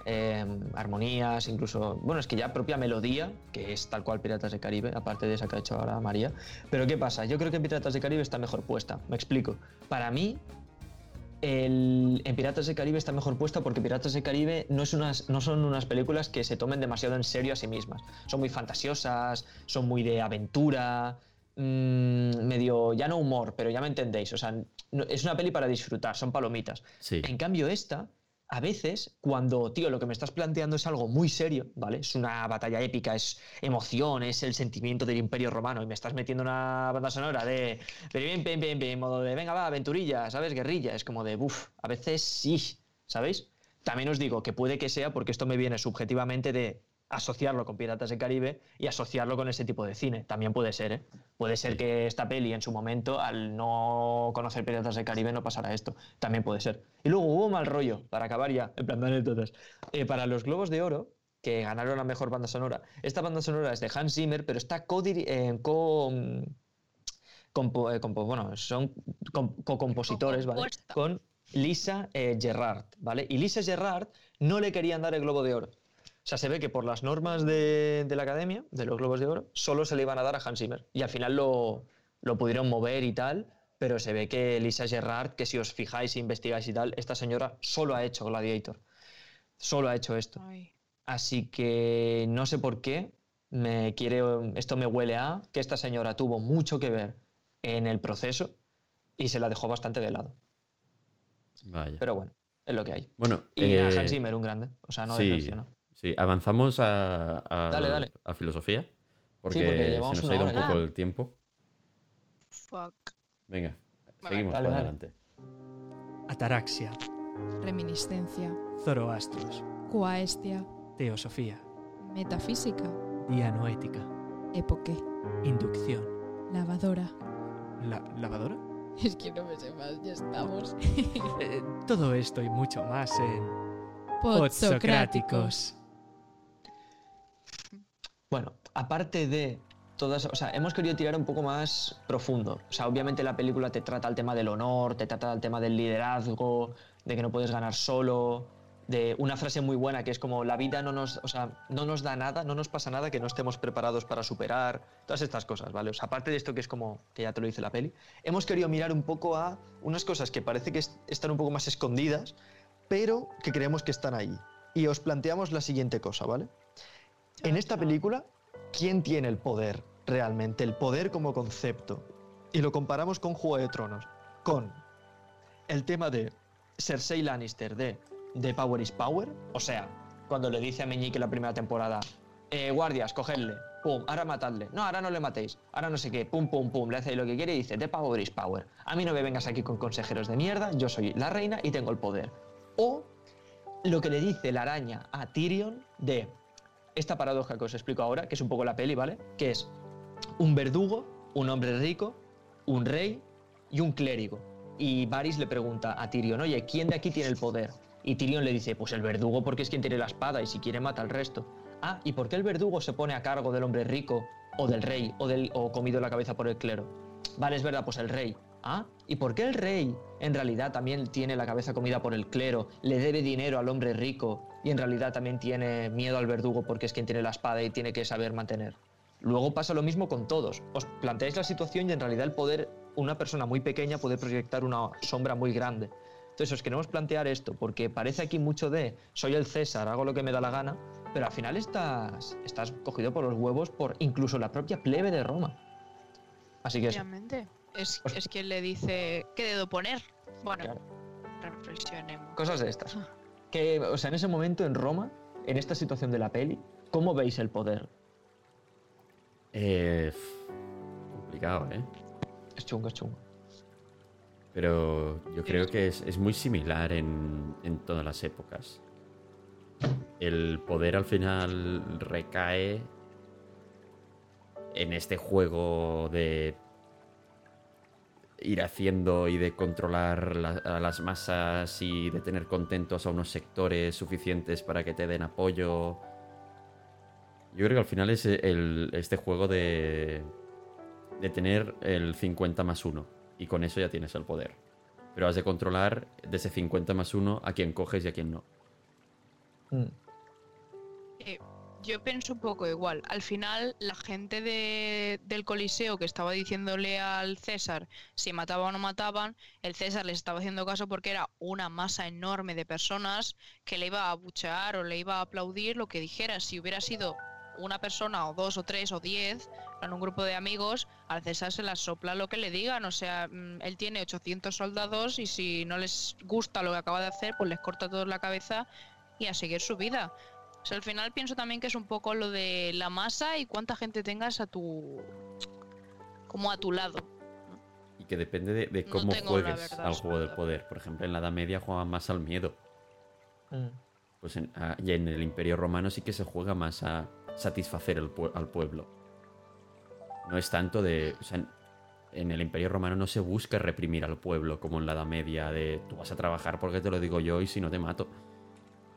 eh, armonías, incluso, bueno, es que ya propia melodía, que es tal cual Piratas del Caribe, aparte de esa que ha hecho ahora María. Pero ¿qué pasa? Yo creo que en Piratas del Caribe está mejor puesta. Me explico. Para mí, el- en Piratas del Caribe está mejor puesta porque Piratas del Caribe no, es unas, no son unas películas que se tomen demasiado en serio a sí mismas. Son muy fantasiosas, son muy de aventura, mm, medio, ya no humor, pero ya me entendéis. O sea, no- es una peli para disfrutar, son palomitas. Sí. En cambio, esta, a veces, cuando, tío, lo que me estás planteando es algo muy serio, ¿vale? Es una batalla épica, es emoción, es el sentimiento del Imperio Romano, y me estás metiendo una banda sonora de. Pero bien, bien, bien, bien, modo de, venga, va, aventurilla, ¿sabes? Guerrilla. Es como de, uff, a veces sí, ¿sabéis? También os digo que puede que sea porque esto me viene subjetivamente de asociarlo con Piratas del Caribe y asociarlo con ese tipo de cine. También puede ser, ¿eh? Puede ser que esta peli en su momento, al no conocer Piratas del Caribe, no pasara esto. También puede ser. Y luego hubo mal rollo, para acabar ya, en plan de anécdotas. Eh, para los Globos de Oro, que ganaron la mejor banda sonora, esta banda sonora es de Hans Zimmer, pero está co, compo- eh, compo- bueno, son com- co-compositores, ¿vale? Con Lisa eh, Gerrard, ¿vale? Y Lisa Gerrard no le querían dar el Globo de Oro. O sea, se ve que por las normas de, de la Academia, de los Globos de Oro, solo se le iban a dar a Hans Zimmer. Y al final lo, lo pudieron mover y tal, pero se ve que Lisa Gerrard, que si os fijáis e investigáis y tal, esta señora solo ha hecho Gladiator. Solo ha hecho esto. Ay. Así que no sé por qué me quiere, esto me huele a que esta señora tuvo mucho que ver en el proceso y se la dejó bastante de lado. Vaya. Pero bueno, es lo que hay. bueno, Y eh, a Hans Zimmer un grande, o sea, no sí, decepciona. Sí, avanzamos a, a- Dale, dale. a filosofía. Porque, porque se nos ha ido un poco ya. el tiempo. Fuck. Venga, Vale, seguimos dale, adelante. Ataraxia, Reminiscencia, Zoroastros, Coaestia, Teosofía, Metafísica, Dianoética, Epoque, Inducción. Lavadora. ¿La lavadora? (laughs) Es que no me sé más, ya estamos. (laughs) Eh, todo esto y mucho más en Podsocráticos. Bueno, aparte de todas, o sea, hemos querido tirar un poco más profundo. O sea, obviamente la película te trata el tema del honor, te trata el tema del liderazgo, de que no puedes ganar solo, de una frase muy buena que es como la vida no nos, o sea, no nos da nada, no nos pasa nada que no estemos preparados para superar, todas estas cosas, ¿vale? Aparte de esto que es como que ya te lo dice la peli, hemos querido mirar un poco a unas cosas que parece que es- están un poco más escondidas, pero que creemos que están ahí. Y os planteamos la siguiente cosa, ¿vale? En esta película, ¿quién tiene el poder realmente? El poder como concepto. Y lo comparamos con Juego de Tronos, con el tema de Cersei Lannister de The Power is Power, o sea, cuando le dice a Meñique la primera temporada, eh, guardias, cogedle, pum, ahora matadle, no, ahora no le matéis, ahora no sé qué, pum, pum, pum, le hace lo que quiere y dice, The Power is Power, a mí no me vengas aquí con consejeros de mierda, yo soy la reina y tengo el poder. O lo que le dice la araña a Tyrion de esta paradoja que os explico ahora, que es un poco la peli, ¿vale? Que es un verdugo, un hombre rico, un rey y un clérigo. Y Varys le pregunta a Tyrion, oye, ¿quién de aquí tiene el poder? Y Tyrion le dice, pues el verdugo porque es quien tiene la espada y si quiere mata al resto. Ah, ¿y por qué el verdugo se pone a cargo del hombre rico o del rey o, del, o comido la cabeza por el clero? Vale, es verdad, pues el rey. Ah, ¿y por qué el rey en realidad también tiene la cabeza comida por el clero, le debe dinero al hombre rico y en realidad también tiene miedo al verdugo porque es quien tiene la espada y tiene que saber mantener? Luego pasa lo mismo con todos. Os planteáis la situación y en realidad el poder, una persona muy pequeña puede proyectar una sombra muy grande. Entonces os queremos plantear esto, porque parece aquí mucho de soy el César, hago lo que me da la gana, pero al final estás, estás cogido por los huevos por incluso la propia plebe de Roma. Así que. Obviamente. Es, Os- es quien le dice qué dedo poner. Bueno, Claro. reflexionemos. Cosas de estas. (laughs) Que, o sea, en ese momento en Roma, en esta situación de la peli, ¿cómo veis el poder? Eh, complicado, ¿eh? Es chungo, es chungo. Pero yo creo que es, es muy similar en, en todas las épocas. El poder al final recae en este juego de ir haciendo y de controlar la- a las masas y de tener contentos a unos sectores suficientes para que te den apoyo. Yo creo que al final es el- este juego de, de tener el 50 más 1 y con eso ya tienes el poder. Pero has de controlar de ese 50 más 1 a quién coges y a quién no. Mm. Yo pienso un poco igual. Al final, la gente de- del Coliseo que estaba diciéndole al César si mataban o no mataban, el César les estaba haciendo caso porque era una masa enorme de personas que le iba a abuchear o le iba a aplaudir lo que dijera. Si hubiera sido una persona o dos o tres o diez en un grupo de amigos, al César se las sopla lo que le digan. O sea, mm, él tiene 800 soldados y si no les gusta lo que acaba de hacer, pues les corta toda la cabeza y a seguir su vida. O sea, al final pienso también que es un poco lo de la masa y cuánta gente tengas a tu. como a tu lado. Y que depende de, cómo juegues verdad al juego del poder. Por ejemplo, en la Edad Media juegan más al miedo. Mm. Pues en, ah, y en el Imperio Romano sí que se juega más a satisfacer el al pueblo. No es tanto de. O sea, en, en el Imperio Romano no se busca reprimir al pueblo como en la Edad Media, de tú vas a trabajar porque te lo digo yo y si no te mato.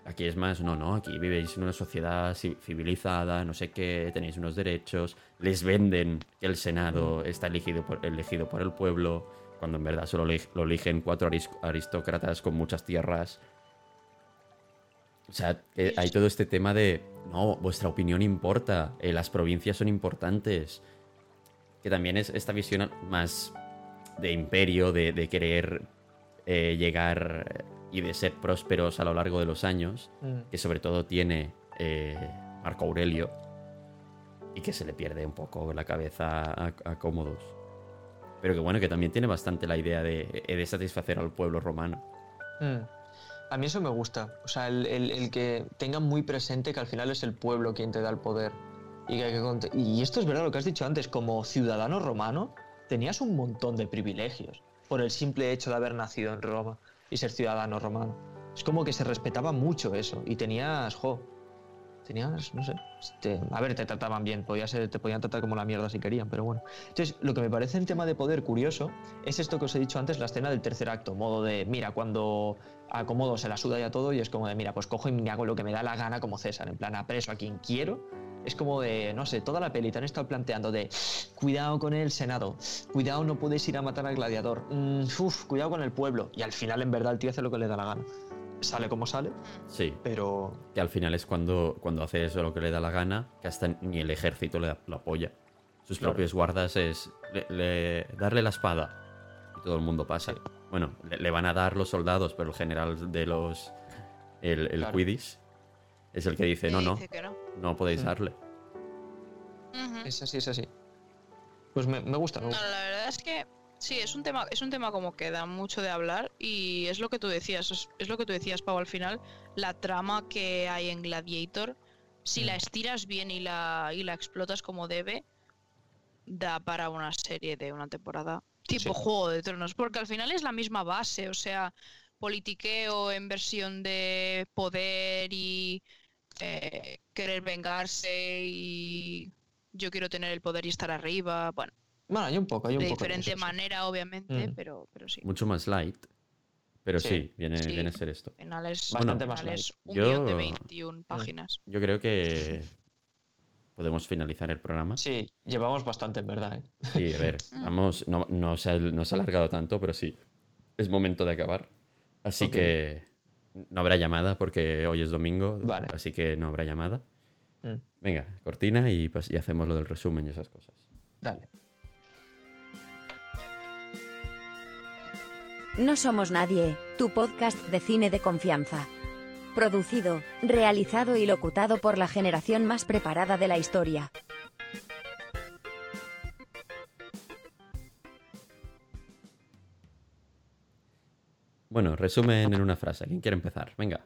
Aquí es más, no, no, aquí vivéis en una sociedad ci- civilizada, no sé qué, tenéis unos derechos, les venden que el Senado está elegido por, elegido por el pueblo, cuando en verdad solo lo eligen cuatro aris- aristócratas con muchas tierras. O sea, que hay todo este tema de, no, vuestra opinión importa, eh, las provincias son importantes, que también es esta visión más de imperio, de, de querer eh, llegar y de ser prósperos a lo largo de los años, Mm. que sobre todo tiene eh, Marco Aurelio, y que se le pierde un poco la cabeza a, a Cómodos. Pero que bueno, que también tiene bastante la idea de, de satisfacer al pueblo romano. Mm. A mí eso me gusta. O sea, el, el- el que tengan muy presente que al final es el pueblo quien te da el poder. Y, que y esto es verdad lo que has dicho antes, como ciudadano romano tenías un montón de privilegios por el simple hecho de haber nacido en Roma y ser ciudadano romano. Es como que se respetaba mucho eso y tenías, jo, tenías, no sé, este, a ver, te trataban bien, podía ser, te podían tratar como la mierda si querían, pero bueno. Entonces, lo que me parece en tema de poder curioso es esto que os he dicho antes, la escena del tercer acto, modo de, mira, cuando acomodo se la suda ya todo y es como de, mira, pues cojo y me hago lo que me da la gana como César, en plan, apreso a quien quiero. Es como de, no sé, toda la peli te han estado planteando de, cuidado con el Senado, cuidado no puedes ir a matar al gladiador, mm, cuidado con el pueblo. Y al final, en verdad, el tío hace lo que le da la gana. Sale como sale, Sí, pero que al final es cuando, cuando hace eso lo que le da la gana, que hasta ni el ejército le apoya. Sus Claro. propios guardas es le- le- darle la espada. Y todo el mundo pasa. Bueno, le, le van a dar los soldados, pero el general de los. El, el Claro. Quidditch es el que dice: no, no, dice no. no podéis Mm. darle. Es así, es así. Pues me, me gusta, me No, la verdad es que sí, es un tema, es un tema como que da mucho de hablar y es lo que tú decías, es, es lo que tú decías, Pau, al final, la trama que hay en Gladiator, si la Mm. estiras bien y la, y la explotas como debe, da para una serie de una temporada. Tipo Sí. Juego de Tronos, porque al final es la misma base, o sea, politiqueo en versión de poder y eh, querer vengarse y yo quiero tener el poder y estar arriba, bueno Bueno, hay un poco, hay un de poco. diferente sí. manera, obviamente, Mm. pero, pero sí. Mucho más light. Pero sí, Sí. viene, Sí. viene a ser esto. Al final es, Bastante al más es un Yo- guion de 21 páginas. Yo creo que (laughs) podemos finalizar el programa. Sí, llevamos bastante, en verdad. ¿eh? Sí, a ver, (laughs) Mm. vamos, no, no, se ha, no se ha alargado tanto, pero sí, es momento de acabar. Así que no habrá llamada porque hoy es domingo, Vale. así que no habrá llamada. Mm, Venga, cortina y, pues, y hacemos lo del resumen y esas cosas. dale. No somos nadie, tu podcast de cine de confianza. Producido, realizado y locutado por la generación más preparada de la historia. Bueno, resumen en una frase. ¿Quién quiere empezar? Venga.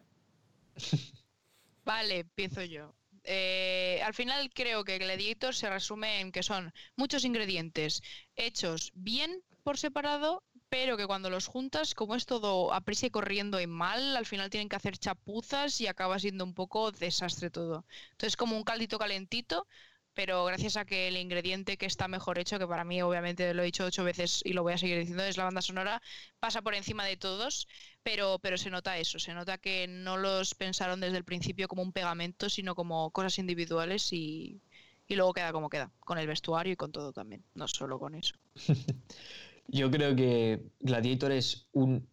(laughs) Vale, empiezo yo. Eh, al final creo que Gladiator se resume en que son muchos ingredientes hechos bien por separado, pero que cuando los juntas, como es todo a prisa y corriendo y mal, al final tienen que hacer chapuzas y acaba siendo un poco desastre todo. Entonces como un caldito calentito, pero gracias a que el ingrediente que está mejor hecho, que para mí obviamente lo he dicho ocho veces y lo voy a seguir diciendo, es la banda sonora, pasa por encima de todos pero, pero se nota eso, se nota que no los pensaron desde el principio como un pegamento, sino como cosas individuales y, y luego queda como queda, con el vestuario y con todo también, no solo con eso. (laughs) Yo creo que Gladiator es un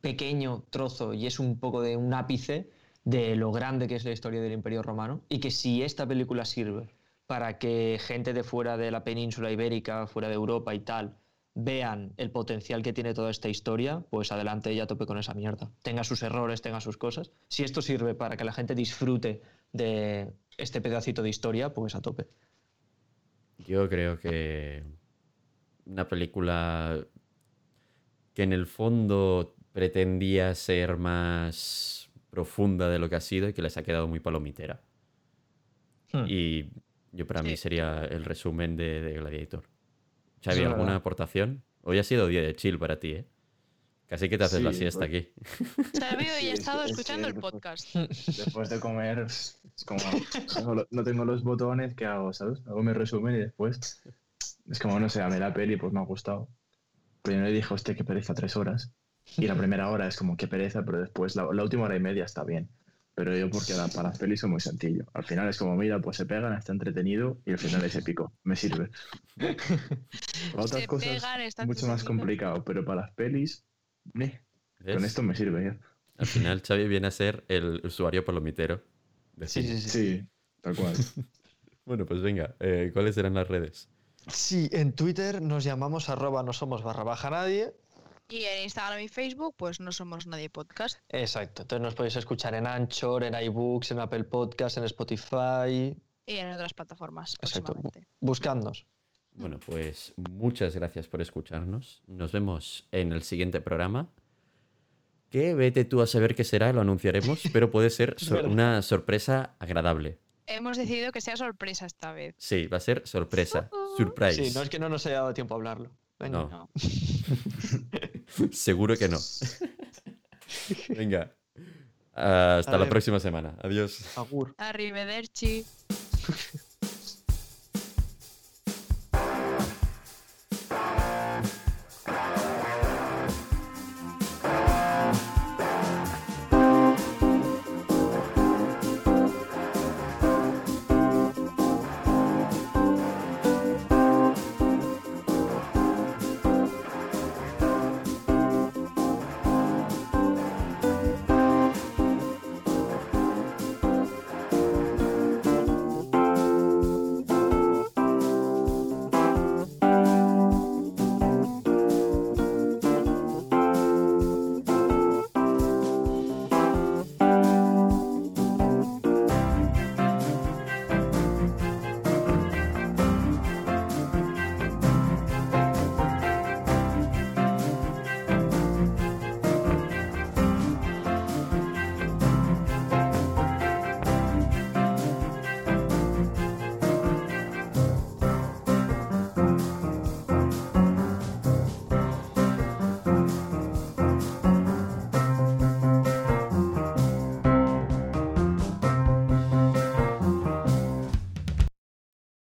pequeño trozo y es un poco de un ápice de lo grande que es la historia del Imperio Romano y que si esta película sirve para que gente de fuera de la península ibérica, fuera de Europa y tal, vean el potencial que tiene toda esta historia, pues adelante ya tope con esa mierda. Tenga sus errores, tenga sus cosas. Si esto sirve para que la gente disfrute de este pedacito de historia, pues a tope. Yo creo que una película que en el fondo pretendía ser más profunda de lo que ha sido y que les ha quedado muy palomitera. Hmm. Y yo para mí sería el resumen de, de Gladiator. Xavi, ¿alguna verdad. aportación? Hoy ha sido día de chill para ti, ¿eh? Casi que te haces la Sí, siesta pues- aquí. Sabio Sí, y he es- estado es escuchando el podcast. Después de comer, es como. (laughs) no tengo los botones, ¿qué hago? ¿Sabes? Hago mi resumen y después. Es como, no sé, a mí la peli pues me ha gustado. Primero dije, hostia, qué pereza, tres horas. Y la primera hora es como, qué pereza, pero después la, la última hora y media está bien. Pero yo porque la- para las pelis es muy sencillo. Al final es como, mira, pues se pegan, está entretenido y al final es épico. Me sirve. (laughs) Para otras Se cosas pegan, está mucho más complicado, pero para las pelis, con esto me sirve ya. Al final Xavi viene a ser el usuario palomitero. de Sí, sí, sí. Sí, tal cual. (laughs) Bueno, pues venga, eh, ¿cuáles serán las redes? Sí, en Twitter nos llamamos arroba no somos barra baja nadie. Y en Instagram y Facebook, pues no somos nadie podcast. Exacto. Entonces nos podéis escuchar en Anchor, en iBooks, en Apple Podcast, en Spotify. Y en otras plataformas, Exacto. Buscadnos. Bueno, pues muchas gracias por escucharnos. Nos vemos en el siguiente programa. Que vete tú a saber qué será, lo anunciaremos, pero puede ser (laughs) una sorpresa agradable. Hemos decidido que sea sorpresa esta vez. Sí, va a ser sorpresa. Surprise. Sí, no es que no nos haya dado tiempo a hablarlo. Venga. No. No. (laughs) Seguro que no. (laughs) Venga. Hasta la próxima semana. Adiós. Agur. Arrivederci. (laughs)